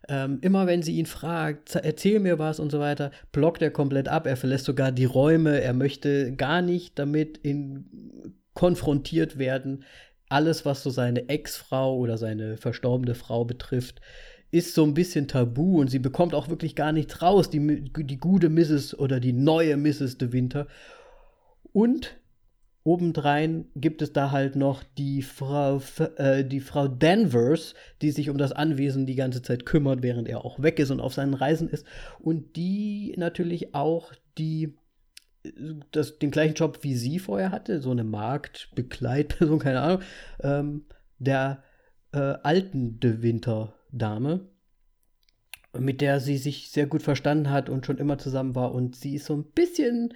ähm, immer wenn sie ihn fragt, erzähl mir was und so weiter, blockt er komplett ab. Er verlässt sogar die Räume. Er möchte gar nicht damit in, konfrontiert werden. Alles, was so seine Ex-Frau oder seine verstorbene Frau betrifft, ist so ein bisschen tabu und sie bekommt auch wirklich gar nichts raus, die, die gute Mrs. oder die neue Mrs. de Winter. Und Obendrein gibt es da halt noch die Frau, äh, die Frau Danvers, die sich um das Anwesen die ganze Zeit kümmert, während er auch weg ist und auf seinen Reisen ist. Und die natürlich auch die, das, den gleichen Job wie sie vorher hatte, so eine Marktbegleitperson, keine Ahnung, ähm, der äh, alten De Winter-Dame, mit der sie sich sehr gut verstanden hat und schon immer zusammen war. Und sie ist so ein bisschen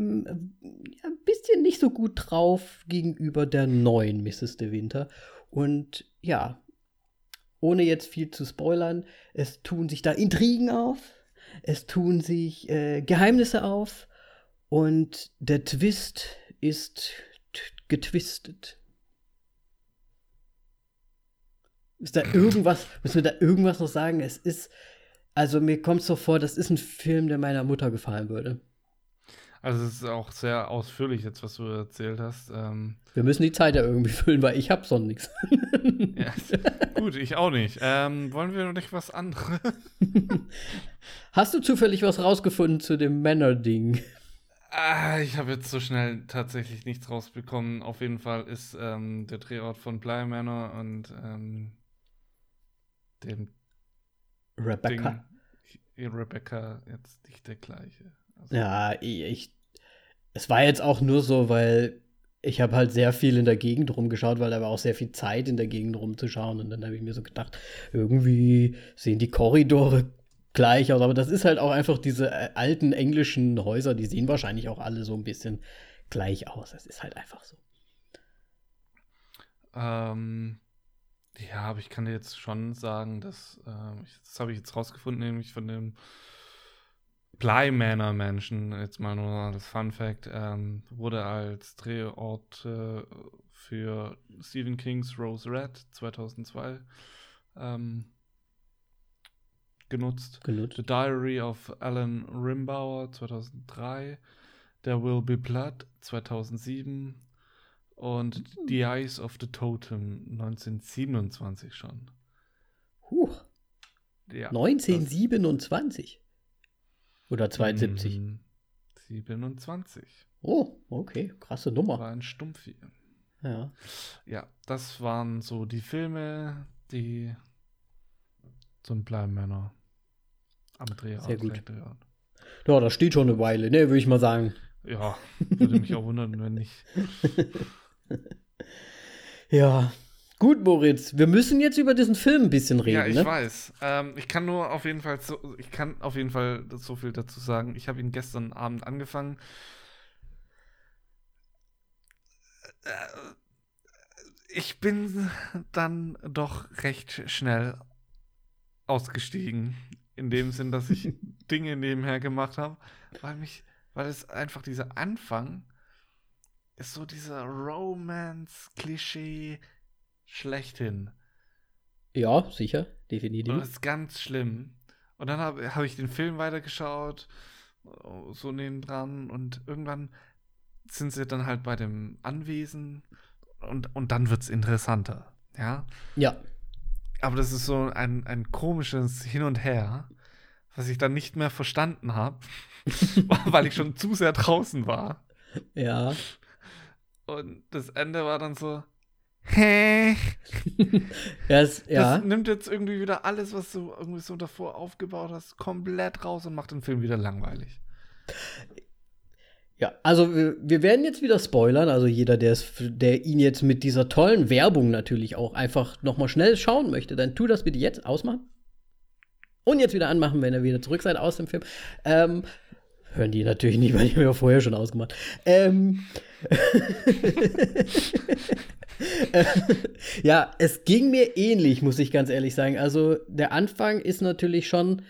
ein bisschen nicht so gut drauf gegenüber der neuen Mrs. De Winter. Und ja, ohne jetzt viel zu spoilern, es tun sich da Intrigen auf, es tun sich äh, Geheimnisse auf und der Twist ist getwistet. Ist da irgendwas, müssen wir da irgendwas noch sagen? Es ist, also mir kommt es so vor, das ist ein Film, der meiner Mutter gefallen würde. Also es ist auch sehr ausführlich jetzt, was du erzählt hast. Ähm, Wir müssen die Zeit ja irgendwie füllen, weil ich habe sonst nichts. ja, gut, ich auch nicht. Ähm, wollen wir noch nicht was anderes? Hast du zufällig was rausgefunden zu dem Männer-Ding? Ah, ich habe jetzt so schnell tatsächlich nichts rausbekommen. Auf jeden Fall ist ähm, der Drehort von Bly Manor und ähm, dem Rebecca. Ding, Rebecca jetzt nicht der gleiche. Also ja, ich, es war jetzt auch nur so, weil ich habe halt sehr viel in der Gegend rumgeschaut, weil da war auch sehr viel Zeit in der Gegend rumzuschauen. Und dann habe ich mir so gedacht, irgendwie sehen die Korridore gleich aus. Aber das ist halt auch einfach diese äh, alten englischen Häuser, die sehen wahrscheinlich auch alle so ein bisschen gleich aus. Das ist halt einfach so. Ähm, ja, aber ich kann dir jetzt schon sagen, dass, äh, das habe ich jetzt rausgefunden, nämlich von dem Bly Manor Mansion, jetzt mal nur als Fun Fact, ähm, wurde als Drehort äh, für Stephen Kings Rose Red 2002 ähm, genutzt. genutzt. The Diary of Alan Rimbauer 2003, There Will Be Blood 2007 und mhm. The Eyes of the Totem 1927 schon. Huch. Ja, 1927. Oder 72? Mhm. 27. Oh, okay. Krasse Nummer. War ein Stummfilm. Ja. Ja, das waren so die Filme, die zum Bleimänner am Drehort. Sehr gut. Ja, das steht schon eine Weile, ne, würde ich mal sagen. Ja, würde mich auch wundern, wenn nicht. ja, Gut, Moritz, wir müssen jetzt über diesen Film ein bisschen reden. Ja, ich ne? weiß. Ähm, ich kann nur auf jeden Fall so, ich kann auf jeden Fall so viel dazu sagen. Ich habe ihn gestern Abend angefangen. Äh, ich bin dann doch recht schnell ausgestiegen. In dem Sinn, dass ich Dinge nebenher gemacht habe, weil mich, weil es einfach dieser Anfang ist so dieser Romance-Klischee schlechthin. Ja, sicher, definitiv. Und das ist ganz schlimm. Und dann habe hab ich den Film weitergeschaut, so nebendran, und irgendwann sind sie dann halt bei dem Anwesen und, und dann wird es interessanter. Ja. Ja. Aber das ist so ein, ein komisches Hin und Her, was ich dann nicht mehr verstanden habe, weil ich schon zu sehr draußen war. Ja. Und das Ende war dann so? das, ja. das nimmt jetzt irgendwie wieder alles, was du irgendwie so davor aufgebaut hast, komplett raus und macht den Film wieder langweilig. Ja, also wir, wir werden jetzt wieder spoilern. Also jeder, der, der ihn jetzt mit dieser tollen Werbung natürlich auch einfach noch mal schnell schauen möchte, dann tu das bitte jetzt ausmachen. Und jetzt wieder anmachen, wenn ihr wieder zurück seid aus dem Film. Ähm, hören die natürlich nicht, weil ich mir vorher schon ausgemacht. Ähm, ja, es ging mir ähnlich, muss ich ganz ehrlich sagen. Also der Anfang ist natürlich schon,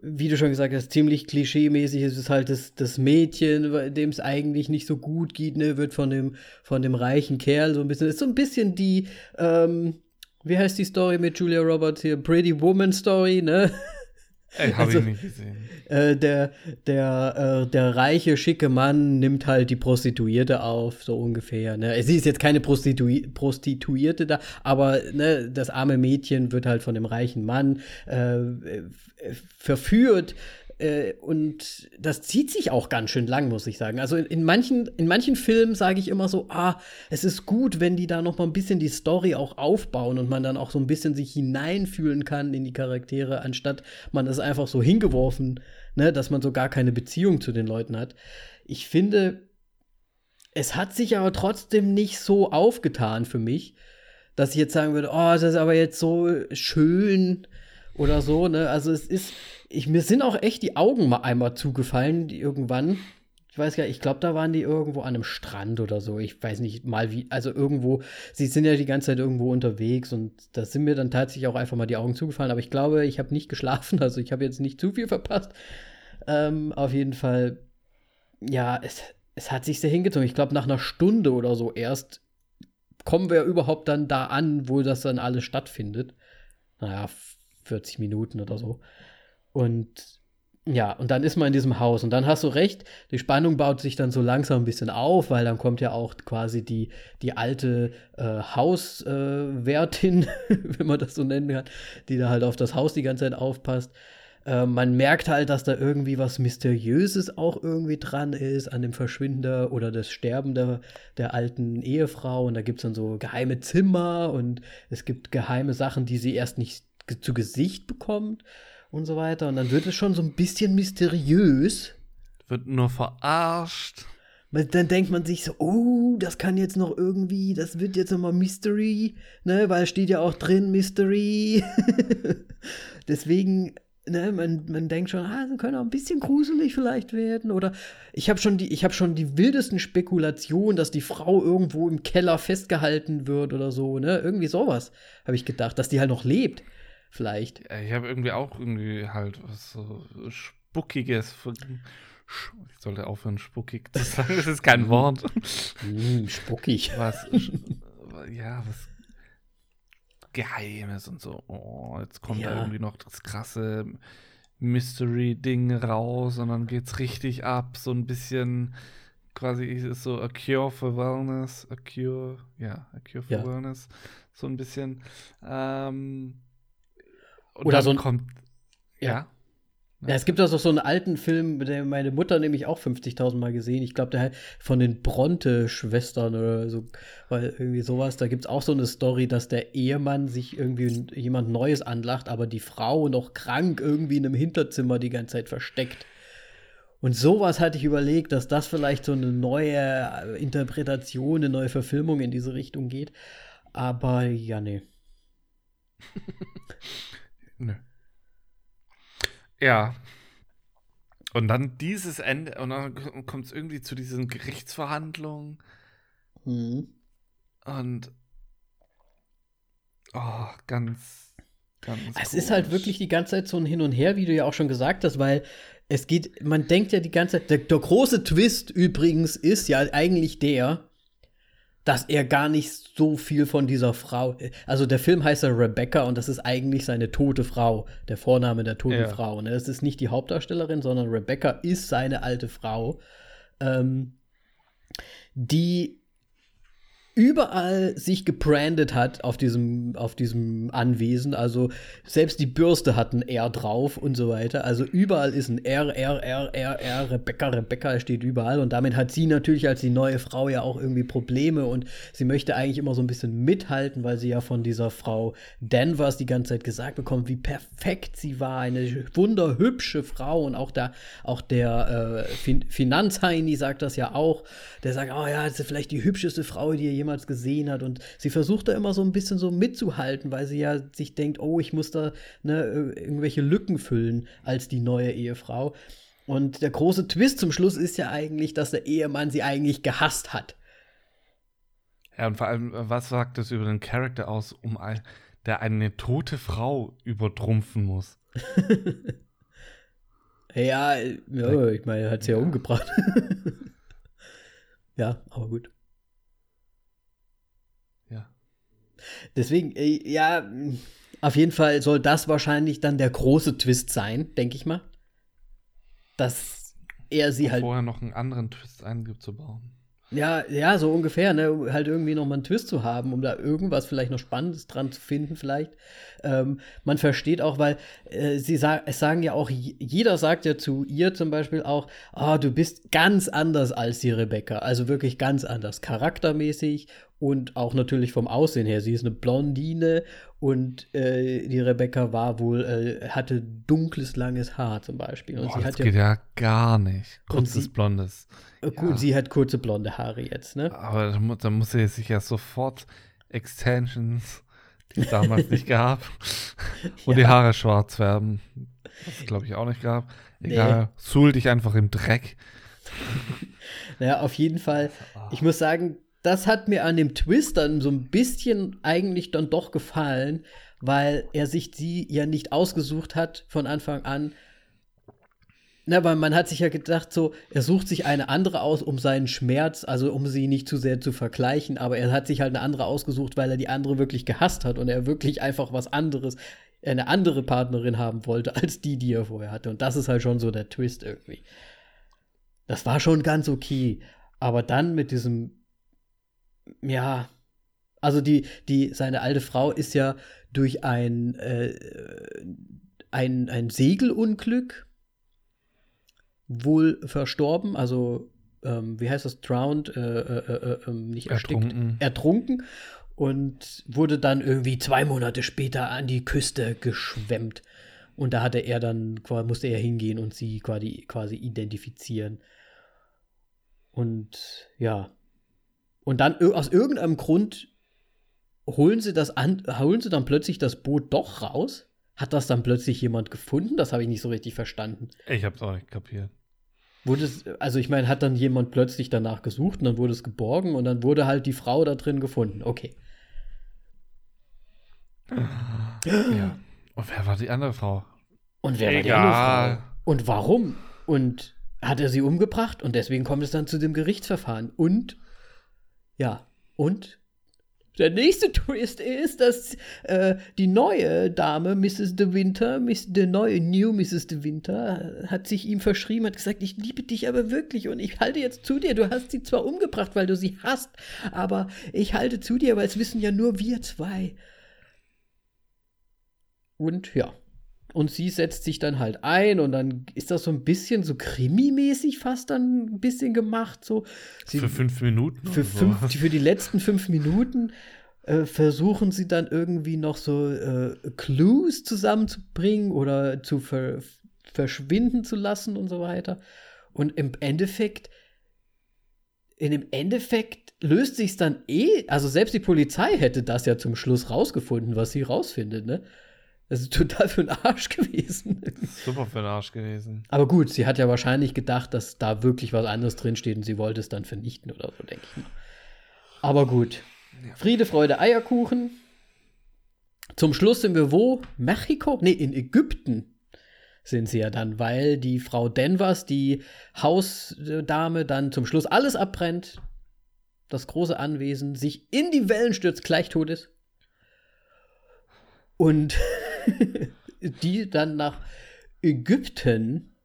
wie du schon gesagt hast, ziemlich klischee-mäßig. Es ist halt das, das Mädchen, dem es eigentlich nicht so gut geht, ne, wird von dem, von dem reichen Kerl so ein bisschen, ist so ein bisschen die, ähm, wie heißt die Story mit Julia Roberts hier? Pretty Woman Story, ne? Habe also, ich nicht gesehen. Äh, der, der, äh, der reiche, schicke Mann nimmt halt die Prostituierte auf, so ungefähr. Ne? Sie ist jetzt keine Prostitui Prostituierte da, aber ne, das arme Mädchen wird halt von dem reichen Mann äh, verführt äh, und das zieht sich auch ganz schön lang, muss ich sagen. Also in, in manchen, in manchen Filmen sage ich immer so, ah, es ist gut, wenn die da noch mal ein bisschen die Story auch aufbauen und man dann auch so ein bisschen sich hineinfühlen kann in die Charaktere, anstatt man es einfach so hingeworfen, ne, dass man so gar keine Beziehung zu den Leuten hat. Ich finde, es hat sich aber trotzdem nicht so aufgetan für mich, dass ich jetzt sagen würde, oh, das ist aber jetzt so schön oder so, ne? Also es ist, ich, mir sind auch echt die Augen mal einmal zugefallen, die irgendwann. Ich weiß gar nicht, ich glaube, da waren die irgendwo an einem Strand oder so. Ich weiß nicht mal wie, also irgendwo, sie sind ja die ganze Zeit irgendwo unterwegs und da sind mir dann tatsächlich auch einfach mal die Augen zugefallen. Aber ich glaube, ich habe nicht geschlafen, also ich habe jetzt nicht zu viel verpasst. Ähm, auf jeden Fall, ja, es, es hat sich sehr hingezogen. Ich glaube, nach einer Stunde oder so erst kommen wir überhaupt dann da an, wo das dann alles stattfindet. Naja, 40 Minuten oder so. Und ja, und dann ist man in diesem Haus. Und dann hast du recht, die Spannung baut sich dann so langsam ein bisschen auf, weil dann kommt ja auch quasi die, die alte äh, Hauswärtin, äh, wenn man das so nennen kann, die da halt auf das Haus die ganze Zeit aufpasst. Äh, man merkt halt, dass da irgendwie was Mysteriöses auch irgendwie dran ist an dem Verschwinden oder das Sterben der, der alten Ehefrau. Und da gibt es dann so geheime Zimmer und es gibt geheime Sachen, die sie erst nicht zu Gesicht bekommt und so weiter. Und dann wird es schon so ein bisschen mysteriös. Wird nur verarscht. Dann denkt man sich so, oh, das kann jetzt noch irgendwie, das wird jetzt nochmal Mystery, ne, weil steht ja auch drin Mystery. Deswegen, ne, man, man denkt schon, ah, das könnte auch ein bisschen gruselig vielleicht werden. Oder ich habe schon die, ich habe schon die wildesten Spekulationen, dass die Frau irgendwo im Keller festgehalten wird oder so, ne? Irgendwie sowas, habe ich gedacht, dass die halt noch lebt vielleicht. Ich habe irgendwie auch irgendwie halt was so Spuckiges. Ich sollte aufhören, spuckig zu sagen. Das ist kein Wort. Mm, spuckig. Was, ja, was Geheimes und so. Oh, jetzt kommt ja. da irgendwie noch das krasse Mystery-Ding raus und dann geht's richtig ab. So ein bisschen quasi ist so a cure for wellness, a cure, ja, a cure for ja. wellness. So ein bisschen. Ähm, Oder so ein. Kommt, ja. ja. Ja, es gibt auch so einen alten Film, der meine Mutter nämlich auch 50.000 Mal gesehen. Ich glaube, der von den Bronte-Schwestern oder so, weil irgendwie sowas. Da gibt es auch so eine Story, dass der Ehemann sich irgendwie jemand Neues anlacht, aber die Frau noch krank irgendwie in einem Hinterzimmer die ganze Zeit versteckt. Und sowas hatte ich überlegt, dass das vielleicht so eine neue Interpretation, eine neue Verfilmung in diese Richtung geht. Aber ja, nee. Nö. Ja. Und dann dieses Ende, und dann kommt es irgendwie zu diesen Gerichtsverhandlungen. Mhm. Und oh, ganz, ganz. Es komisch. ist halt wirklich die ganze Zeit so ein Hin und Her, wie du ja auch schon gesagt hast, weil es geht, man denkt ja die ganze Zeit, der, der große Twist übrigens ist ja eigentlich der, dass er gar nicht so viel von dieser Frau. Also der Film heißt ja Rebecca und das ist eigentlich seine tote Frau, der Vorname der toten ja. Frau. Ne? Das ist nicht die Hauptdarstellerin, sondern Rebecca ist seine alte Frau, ähm, die überall sich gebrandet hat auf diesem, auf diesem Anwesen. Also selbst die Bürste hat ein R drauf und so weiter. Also überall ist ein R, R, R, R, R, Rebecca, Rebecca steht überall. Und damit hat sie natürlich als die neue Frau ja auch irgendwie Probleme und sie möchte eigentlich immer so ein bisschen mithalten, weil sie ja von dieser Frau Danvers die ganze Zeit gesagt bekommt, wie perfekt sie war. Eine wunderhübsche Frau und auch der, auch der äh, fin Finanzheini sagt das ja auch. Der sagt, oh ja, das ist vielleicht die hübscheste Frau, die ihr jemals gesehen hat. Und sie versucht da immer so ein bisschen so mitzuhalten, weil sie ja sich denkt, oh, ich muss da ne, irgendwelche Lücken füllen als die neue Ehefrau. Und der große Twist zum Schluss ist ja eigentlich, dass der Ehemann sie eigentlich gehasst hat. Ja, und vor allem, was sagt das über den Charakter aus, um ein, der eine tote Frau übertrumpfen muss? ja, ja, ich meine, er hat sie ja, ja umgebracht. ja, aber gut. Deswegen, äh, ja, auf jeden Fall soll das wahrscheinlich dann der große Twist sein, denke ich mal. Dass er sie Und halt. Vorher noch einen anderen Twist einzubauen. Ja, ja, so ungefähr, ne? Halt irgendwie noch mal einen Twist zu haben, um da irgendwas vielleicht noch Spannendes dran zu finden, vielleicht. Ähm, man versteht auch, weil äh, sie sagen, es sagen ja auch, jeder sagt ja zu ihr zum Beispiel auch, oh, du bist ganz anders als die Rebecca. Also wirklich ganz anders, charaktermäßig und auch natürlich vom Aussehen her. Sie ist eine Blondine und äh, die Rebecca war wohl, äh, hatte dunkles, langes Haar zum Beispiel. Und Boah, das geht ja, gar nicht. Kurzes, sie, blondes. Äh, ja. Sie hat kurze blonde Haare jetzt, ne? Aber da, muss sie sich ja sofort Extensions, die es damals nicht gab, und ja. die Haare schwarz färben. Was glaube ich, auch nicht gab. Egal, nee. suhl dich einfach im Dreck. naja, auf jeden Fall. Ich muss sagen, das hat mir an dem Twist dann so ein bisschen eigentlich dann doch gefallen, weil er sich sie ja nicht ausgesucht hat von Anfang an. Na, weil man hat sich ja gedacht, so, er sucht sich eine andere aus, um seinen Schmerz, also um sie nicht zu sehr zu vergleichen, aber er hat sich halt eine andere ausgesucht, weil er die andere wirklich gehasst hat und er wirklich einfach was anderes, eine andere Partnerin haben wollte, als die, die er vorher hatte. Und das ist halt schon so der Twist irgendwie. Das war schon ganz okay. Aber dann mit diesem, ja, also die, die, seine alte Frau ist ja durch ein, äh, ein, ein Segelunglück wohl verstorben, also ähm, wie heißt das, drowned, äh, äh, äh ähm, nicht erstickt, ertrunken. ertrunken und wurde dann irgendwie zwei Monate später an die Küste geschwemmt. Und da hatte er dann, musste er hingehen und sie quasi, quasi identifizieren. Und ja. Und dann aus irgendeinem Grund holen sie das an, holen sie dann plötzlich das Boot doch raus? Hat das dann plötzlich jemand gefunden? Das habe ich nicht so richtig verstanden. Ich habe es auch nicht kapiert. Wurde es, also ich meine, hat dann jemand plötzlich danach gesucht und dann wurde es geborgen und dann wurde halt die Frau da drin gefunden. Okay. Ja. Und wer war die andere Frau? Und wer Egal. war die andere Frau? Und warum? Und hat er sie umgebracht? Und deswegen kommt es dann zu dem Gerichtsverfahren. Und ja, und der nächste Twist ist, dass äh, die neue Dame, Mrs. De Winter, Miss, die neue New Mrs. De Winter, hat sich ihm verschrieben, hat gesagt, ich liebe dich aber wirklich und ich halte jetzt zu dir. Du hast sie zwar umgebracht, weil du sie hast, aber ich halte zu dir, weil es wissen ja nur wir zwei. Und ja. Und sie setzt sich dann halt ein und dann ist das so ein bisschen so krimimäßig fast dann ein bisschen gemacht. So. Sie, für fünf Minuten? Für, fünf, für die letzten fünf Minuten äh, versuchen sie dann irgendwie noch so äh, Clues zusammenzubringen oder zu ver verschwinden zu lassen und so weiter. Und im Endeffekt, in dem Endeffekt löst sich dann eh, also selbst die Polizei hätte das ja zum Schluss rausgefunden, was sie rausfindet, ne? Das ist total für den Arsch gewesen. Super für den Arsch gewesen. Aber gut, sie hat ja wahrscheinlich gedacht, dass da wirklich was anderes drinsteht und sie wollte es dann vernichten oder so, denke ich mal. Aber gut. Friede, Freude, Eierkuchen. Zum Schluss sind wir wo? Mexiko? Nee, in Ägypten sind sie ja dann, weil die Frau Denvers, die Hausdame, dann zum Schluss alles abbrennt, das große Anwesen, sich in die Wellen stürzt, gleich tot ist. Und die dann nach Ägypten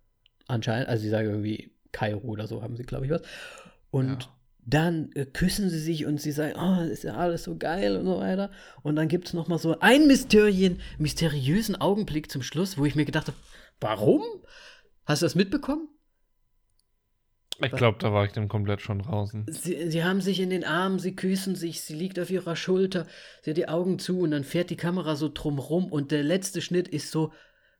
anscheinend, also sie sagen irgendwie Kairo oder so, haben sie, glaube ich, was. Und ja. dann äh, küssen sie sich und sie sagen, oh, das ist ja alles so geil und so weiter. Und dann gibt es noch mal so einen Mysterien, mysteriösen Augenblick zum Schluss, wo ich mir gedacht habe, warum? Hast du das mitbekommen? Ich glaube, da war ich dann komplett schon draußen. Sie, sie haben sich in den Armen, sie küssen sich, sie liegt auf ihrer Schulter, sie hat die Augen zu und dann fährt die Kamera so drumrum und der letzte Schnitt ist so,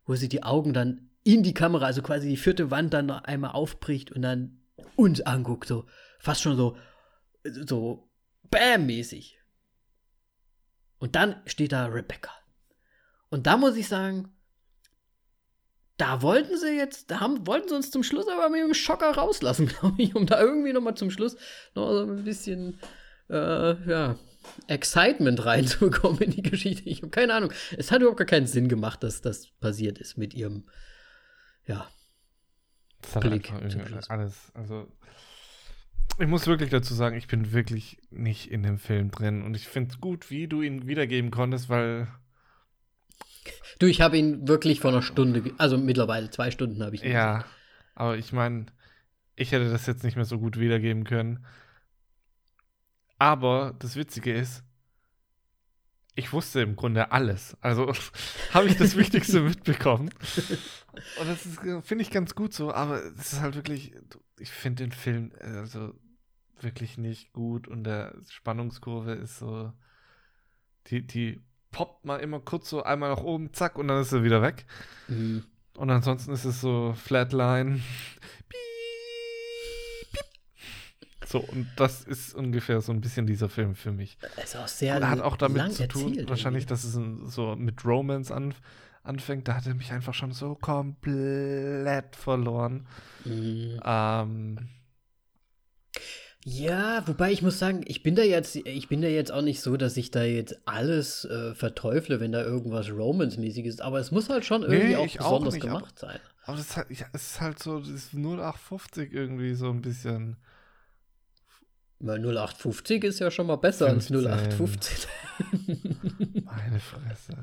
wo sie die Augen dann in die Kamera, also quasi die vierte Wand dann noch einmal aufbricht und dann uns anguckt, so fast schon so, so Bam-mäßig. Und dann steht da Rebecca. Und da muss ich sagen, da wollten sie jetzt, da haben, wollten sie uns zum Schluss aber mit dem Schocker rauslassen, glaube ich, um da irgendwie noch mal zum Schluss noch so ein bisschen, äh, ja, Excitement reinzubekommen in die Geschichte. Ich habe keine Ahnung. Es hat überhaupt gar keinen Sinn gemacht, dass das passiert ist mit ihrem, ja, Blick. Alles, also ich muss wirklich dazu sagen, ich bin wirklich nicht in dem Film drin und ich finde es gut, wie du ihn wiedergeben konntest, weil Du, ich habe ihn wirklich vor einer Stunde, also mittlerweile zwei Stunden habe ich ihn. Ja, gesehen. aber ich meine, ich hätte das jetzt nicht mehr so gut wiedergeben können. Aber das Witzige ist, ich wusste im Grunde alles. Also habe ich das Wichtigste mitbekommen. Und das finde ich ganz gut so, aber es ist halt wirklich, ich finde den Film also wirklich nicht gut und der Spannungskurve ist so, die, die poppt mal immer kurz so einmal nach oben, zack, und dann ist er wieder weg. Mhm. Und ansonsten ist es so Flatline. So, und das ist ungefähr so ein bisschen dieser Film für mich. Ist auch sehr und hat auch damit zu tun, erzählt, wahrscheinlich, dass es so mit Romance an, anfängt. Da hat er mich einfach schon so komplett verloren. Mhm. Ähm, Ja, wobei ich muss sagen, ich bin da jetzt, ich bin da jetzt auch nicht so, dass ich da jetzt alles äh, verteufle, wenn da irgendwas Romance-mäßiges ist. Aber es muss halt schon irgendwie Nee, auch ich auch besonders nicht, gemacht sein. Aber das ist halt, ja, es ist halt so, das ist 0850 irgendwie so ein bisschen. Weil 0850 ist ja schon mal besser als 15. 0815. Meine Fresse.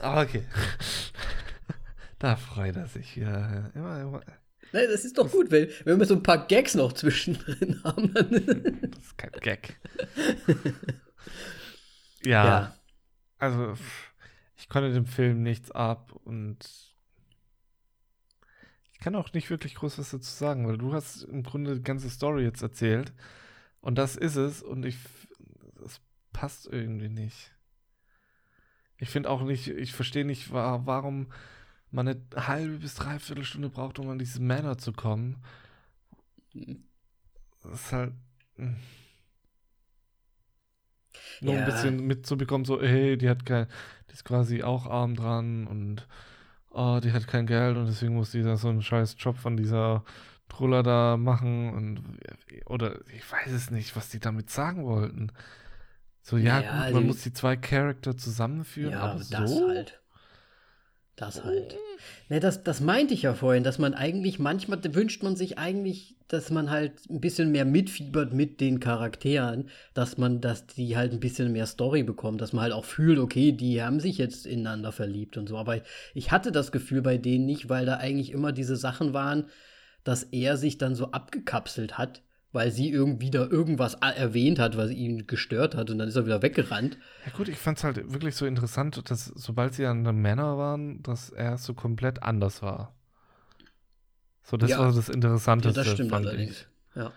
Aber okay. Da freut er sich wieder. Immer, immer. Nein, das ist doch gut, wenn, wenn wir so ein paar Gags noch zwischendrin haben. Dann Das ist kein Gag. ja, ja. also ich konnte dem Film nichts ab und ich kann auch nicht wirklich groß was dazu sagen, weil du hast im Grunde die ganze Story jetzt erzählt und das ist es und ich das passt irgendwie nicht. Ich finde auch nicht, ich verstehe nicht, wa- warum man eine halbe bis dreiviertel Stunde braucht, um an diese Männer zu kommen. Das ist halt. mm. Nur ein Ja. bisschen mitzubekommen, so, hey, die hat kein, die ist quasi auch arm dran und oh, die hat kein Geld und deswegen muss die da so einen scheiß Job von dieser Truller da machen und oder ich weiß es nicht, was die damit sagen wollten. So, ja, Naja, gut, man die- muss die zwei Charakter zusammenführen, Ja, aber das so? halt. Das halt. Ne, das, das meinte ich ja vorhin, dass man eigentlich, manchmal wünscht man sich eigentlich, dass man halt ein bisschen mehr mitfiebert mit den Charakteren, dass man, dass die halt ein bisschen mehr Story bekommen, dass man halt auch fühlt, okay, die haben sich jetzt ineinander verliebt und so. Aber ich hatte das Gefühl bei denen nicht, weil da eigentlich immer diese Sachen waren, dass er sich dann so abgekapselt hat, weil sie irgendwie da irgendwas erwähnt hat, was ihn gestört hat und dann ist er wieder weggerannt. Ja gut, ich fand es halt wirklich so interessant, dass sobald sie an der Männer waren, dass er so komplett anders war. So, das Ja. war das Ja, Interessanteste, das stimmt fand allerdings. ich. Ja.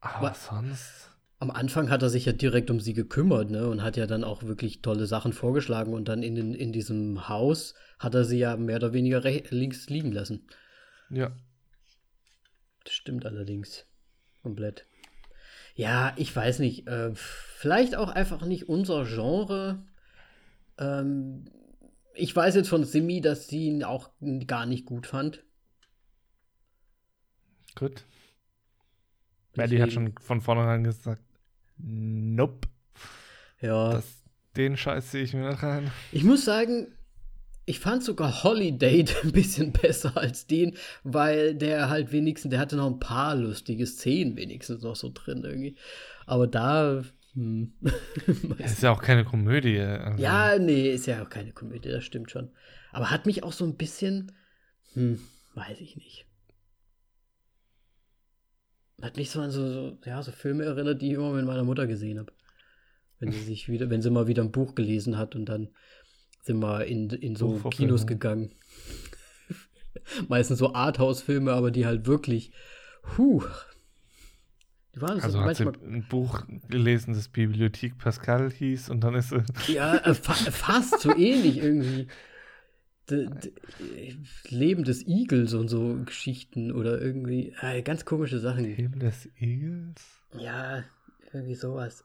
Aber Wa- sonst. Am Anfang hat er sich ja direkt um sie gekümmert, ne? Und hat ja dann auch wirklich tolle Sachen vorgeschlagen. Und dann in, den, in diesem Haus hat er sie ja mehr oder weniger links liegen lassen. Ja. Das stimmt allerdings. Komplett. Ja, ich weiß nicht. Äh, vielleicht auch einfach nicht unser Genre. Ähm, ich weiß jetzt von Simi, dass sie ihn auch gar nicht gut fand. Gut. Maddie hat schon von vornherein gesagt, nope, Ja. das, den Scheiß sehe ich mir nicht rein. Ich muss sagen, ich fand sogar Holiday ein bisschen besser als den, weil der halt wenigstens, der hatte noch ein paar lustige Szenen wenigstens noch so drin irgendwie. Aber da, hm. Es ist ja auch keine Komödie. Also. ja, nee, ist ja auch keine Komödie, das stimmt schon. Aber hat mich auch so ein bisschen, hm, weiß ich nicht. Hat mich so an so, so, ja, so Filme erinnert, die ich immer mit meiner Mutter gesehen habe. Wenn sie sich wieder, wenn sie mal wieder ein Buch gelesen hat und dann sind wir in, in so. Kinos gegangen. Meistens so Arthouse-Filme, aber die halt wirklich, huh. Die waren so Also hat sie ein Buch gelesen, das Bibliothek Pascal hieß und dann ist sie. ja, äh, fa fast so ähnlich irgendwie. D Leben des Igels und so Geschichten oder irgendwie, äh, ganz komische Sachen. Leben des Igels? Ja, irgendwie sowas.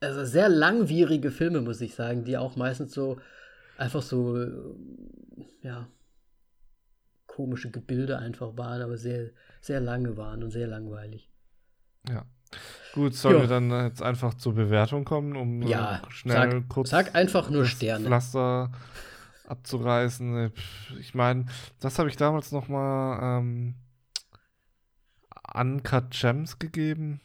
Also sehr langwierige Filme, muss ich sagen, die auch meistens so einfach so, äh, ja, komische Gebilde einfach waren, aber sehr, sehr lange waren und sehr langweilig. Ja. Gut, sollen Ja. wir dann jetzt einfach zur Bewertung kommen, um äh, Ja, schnell sag, kurz sag einfach nur das Sterne. Pflaster abzureißen. Äh, Ich meine, das habe ich damals noch mal ähm, Uncut Gems gegeben.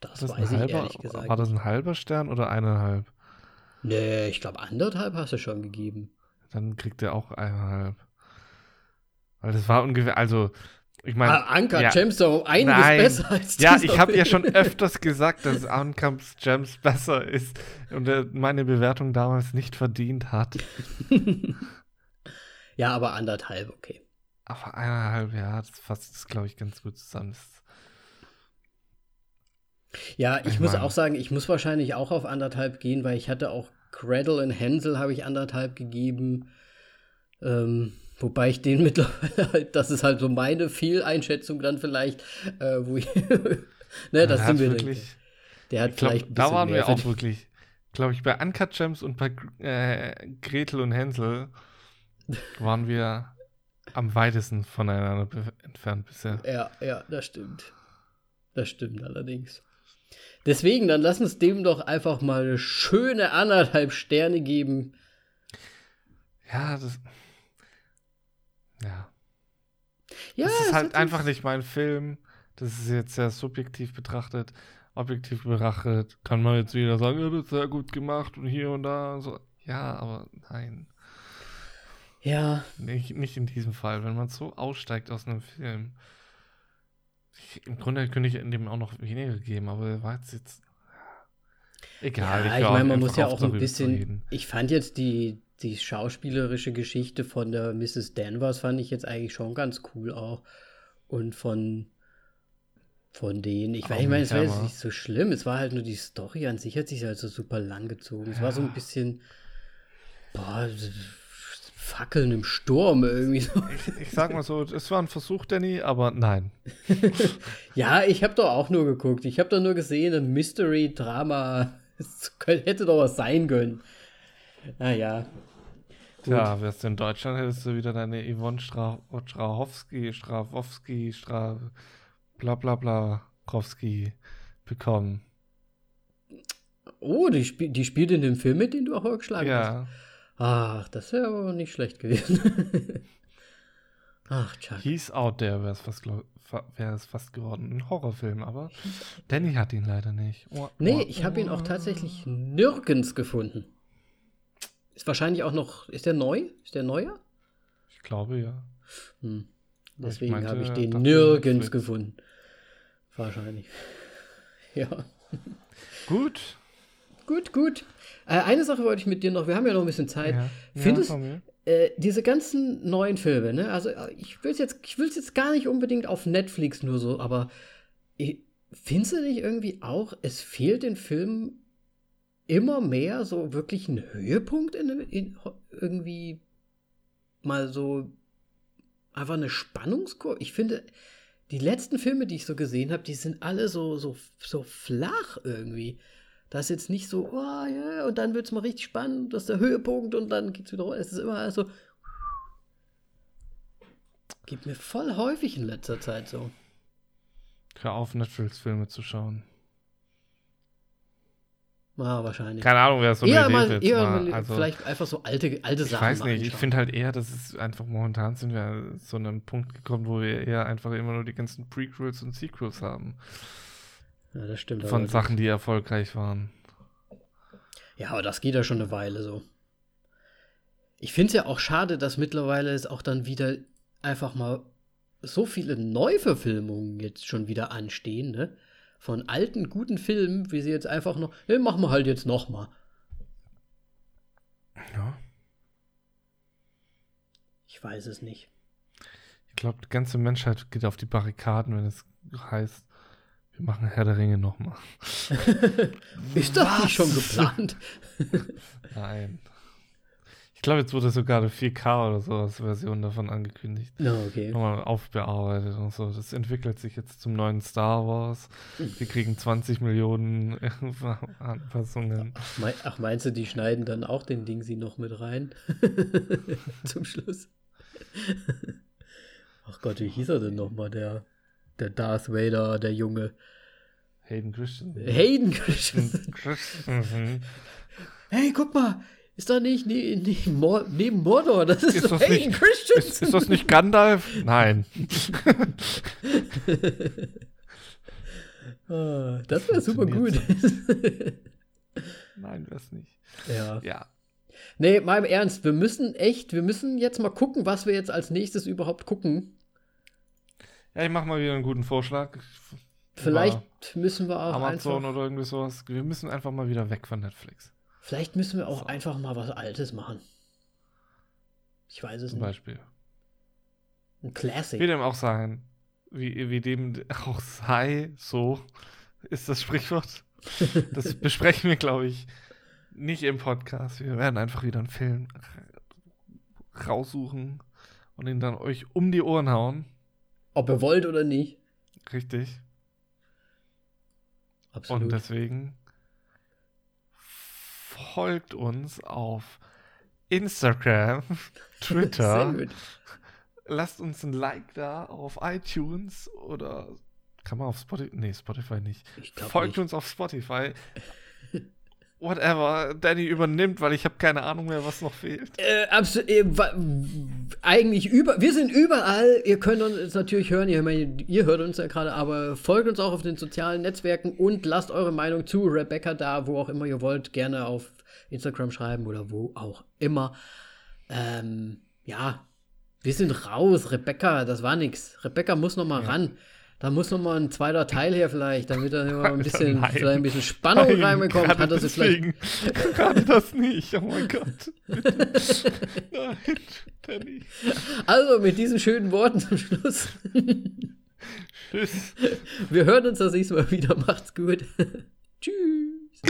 Das, War das, weiß ein ich halber, ehrlich gesagt. war das ein halber Stern oder eineinhalb? Nee, ich glaube anderthalb hast du schon gegeben. Dann kriegt er auch eineinhalb. Weil das war ungefähr, also, ich meine. Ah, Anker ja. Gems doch um einiges Nein. besser als Ja, ich habe ja schon öfters gesagt, dass Uncut Gems besser ist und er meine Bewertung damals nicht verdient hat. Ja, aber anderthalb, okay. Aber eineinhalb, ja, das fasst es, glaube ich, ganz gut zusammen. Das, Ja, ich, Ich muss mein- auch sagen, ich muss wahrscheinlich auch auf anderthalb gehen, weil ich hatte auch Cradle und Hänsel habe ich anderthalb gegeben. Ähm, wobei ich den mittlerweile halt, das ist halt so meine Fehleinschätzung dann vielleicht, äh, wo ich, ne, das der sind hat wir wirklich, wirklich, der hat ich glaube, vielleicht ein da waren wir auch wirklich, glaube ich, bei Uncut Gems und bei äh, Gretel und Hänsel waren wir am weitesten voneinander entfernt bisher. Ja, ja, das stimmt. Das stimmt allerdings. Deswegen, dann lass uns dem doch einfach mal eine schöne anderthalb Sterne geben. Ja, das. Ja. Ja, das ist halt einfach nicht mein Film. Das ist jetzt sehr subjektiv betrachtet. Objektiv betrachtet kann man jetzt wieder sagen, ja, das ist sehr gut gemacht und hier und da. Und so. Ja, aber nein. Ja, Nicht, nicht in diesem Fall. Wenn man so aussteigt aus einem Film. Ich, Im Grunde könnte ich in dem auch noch weniger geben, aber er war jetzt. jetzt egal. ja ich auf, meine, man muss ja auch ein bisschen. Ich fand jetzt die, die schauspielerische Geschichte von der Mrs. Danvers fand ich jetzt eigentlich schon ganz cool auch. Und von von denen, ich, ich meine, es war jetzt nicht so schlimm, es war halt nur die Story an sich hat sich halt so super lang gezogen. Es war so ein Ja. bisschen boah, Fackeln im Sturm irgendwie so. Ich, ich sag mal so, es war ein Versuch, Danny, aber nein. Ja, ich habe doch auch nur geguckt. Ich habe doch nur gesehen, ein Mystery-Drama. Es hätte doch was sein können. Naja. Gut. Ja, wärst du in Deutschland, hättest du wieder deine Yvonne Stra Strahowski, Strawowski, Stra bla bla bla Kowski bekommen. Oh, die, spiel die spielt in dem Film mit, den du auch vorgeschlagen hast. Ach, das wäre aber nicht schlecht gewesen. Ach, Chuck. He's Out There wäre es fast, wär fast geworden. Ein Horrorfilm, aber Danny hat ihn leider nicht. Oh, Nee, oh, ich habe ihn auch oh. tatsächlich nirgends gefunden. Ist wahrscheinlich auch noch. Ist der neu? Ist der neuer? Ich glaube ja. Hm. Deswegen habe ich den nirgends gefunden. Wahrscheinlich. Ja. Gut. Gut, gut. Äh, eine Sache wollte ich mit dir noch. Wir haben ja noch ein bisschen Zeit. Ja. Findest ja, von mir. äh, diese ganzen neuen Filme, ne? Also äh, ich will jetzt, ich will es jetzt gar nicht unbedingt auf Netflix nur so, aber ich, findest du nicht irgendwie auch, es fehlt den Filmen immer mehr so wirklich ein Höhepunkt in, in irgendwie mal so einfach eine Spannungskurve. Ich finde, die letzten Filme, die ich so gesehen habe, die sind alle so, so, so flach irgendwie. Das ist jetzt nicht so, oh ja, und dann wird es mal richtig spannend, das ist der Höhepunkt und dann geht's wieder runter. Es ist immer so. Geht mir voll häufig in letzter Zeit so. Hör auf, Netflix-Filme zu schauen. Ah, wahrscheinlich. Keine Ahnung, wer so eine eher Idee mal, eher mal Also, vielleicht einfach so alte, alte ich Sachen. weiß mal nicht, ich finde halt eher, dass es einfach momentan sind wir zu einem Punkt gekommen, wo wir eher einfach immer nur die ganzen Prequels und Sequels haben. Ja, das stimmt. Von Sachen, die erfolgreich waren. Ja, aber das geht ja schon eine Weile so. Ich finde es ja auch schade, dass mittlerweile es auch dann wieder einfach mal so viele Neuverfilmungen jetzt schon wieder anstehen, ne? Von alten, guten Filmen, wie sie jetzt einfach noch, ne, machen wir halt jetzt noch mal. Ja. Ich weiß es nicht. Ich glaube, die ganze Menschheit geht auf die Barrikaden, wenn es heißt, wir machen Herr der Ringe nochmal. Ist das Was? nicht schon geplant? Nein. Ich glaube, jetzt wurde sogar eine 4K oder sowas Version davon angekündigt. Na, okay. Nochmal aufbearbeitet und so. Das entwickelt sich jetzt zum neuen Star Wars. Wir kriegen 20 Millionen Anpassungen. Ach, meinst du, die schneiden dann auch den Ding sie noch mit rein? Zum Schluss. Ach Gott, wie hieß er denn nochmal, der, der Darth Vader, der Junge? Hayden Christensen. Hayden Christensen. Christensen. Hey, guck mal, ist da nicht ne, ne, Mor neben Mordor? Das ist, Ist doch das Hayden nicht- Christensen. Ist, ist das nicht Gandalf? Nein. Ah, das wäre super gut. Nein, wär's nicht. ja. Ja. Nee, mal im Ernst, wir müssen echt, wir müssen jetzt mal gucken, was wir jetzt als nächstes überhaupt gucken. Ja, ich mach mal wieder einen guten Vorschlag. Vielleicht müssen wir auch Amazon oder irgendwie sowas. Wir müssen einfach mal wieder weg von Netflix. vielleicht müssen wir auch So. einfach mal was Altes machen. Ich weiß es Zum nicht. Beispiel. Ein Classic. Wie dem auch sein. Wie, wie dem auch sei, so ist das Sprichwort. Das besprechen wir, glaube ich, nicht im Podcast. Wir werden einfach wieder einen Film raussuchen und ihn dann euch um die Ohren hauen. Ob ihr wollt oder nicht. Richtig. Absolut. Und deswegen folgt uns auf Instagram, Twitter, lasst uns ein Like da auf iTunes oder kann man auf Spotify? Nee, Spotify nicht. Folgt nicht. uns auf Spotify. Whatever, Danny übernimmt, weil ich habe keine Ahnung mehr, was noch fehlt. Äh, absolut, äh, eigentlich über, wir sind überall. Ihr könnt uns natürlich hören, ihr, ihr hört uns ja gerade, aber folgt uns auch auf den sozialen Netzwerken und lasst eure Meinung zu Rebecca da, wo auch immer ihr wollt, gerne auf Instagram schreiben oder wo auch immer. Ähm, ja, wir sind raus, Rebecca, das war nix. Rebecca muss noch mal ja. ran. Da muss noch mal ein zweiter Teil her vielleicht, damit da immer ein bisschen, Nein. vielleicht ein bisschen Spannung Nein, reinbekommt. Hat das deswegen. vielleicht. Gerade das nicht, oh mein Gott. Nein, Danny. Also mit diesen schönen Worten zum Schluss. Tschüss. Wir hören uns das nächste Mal wieder. Macht's gut. Tschüss.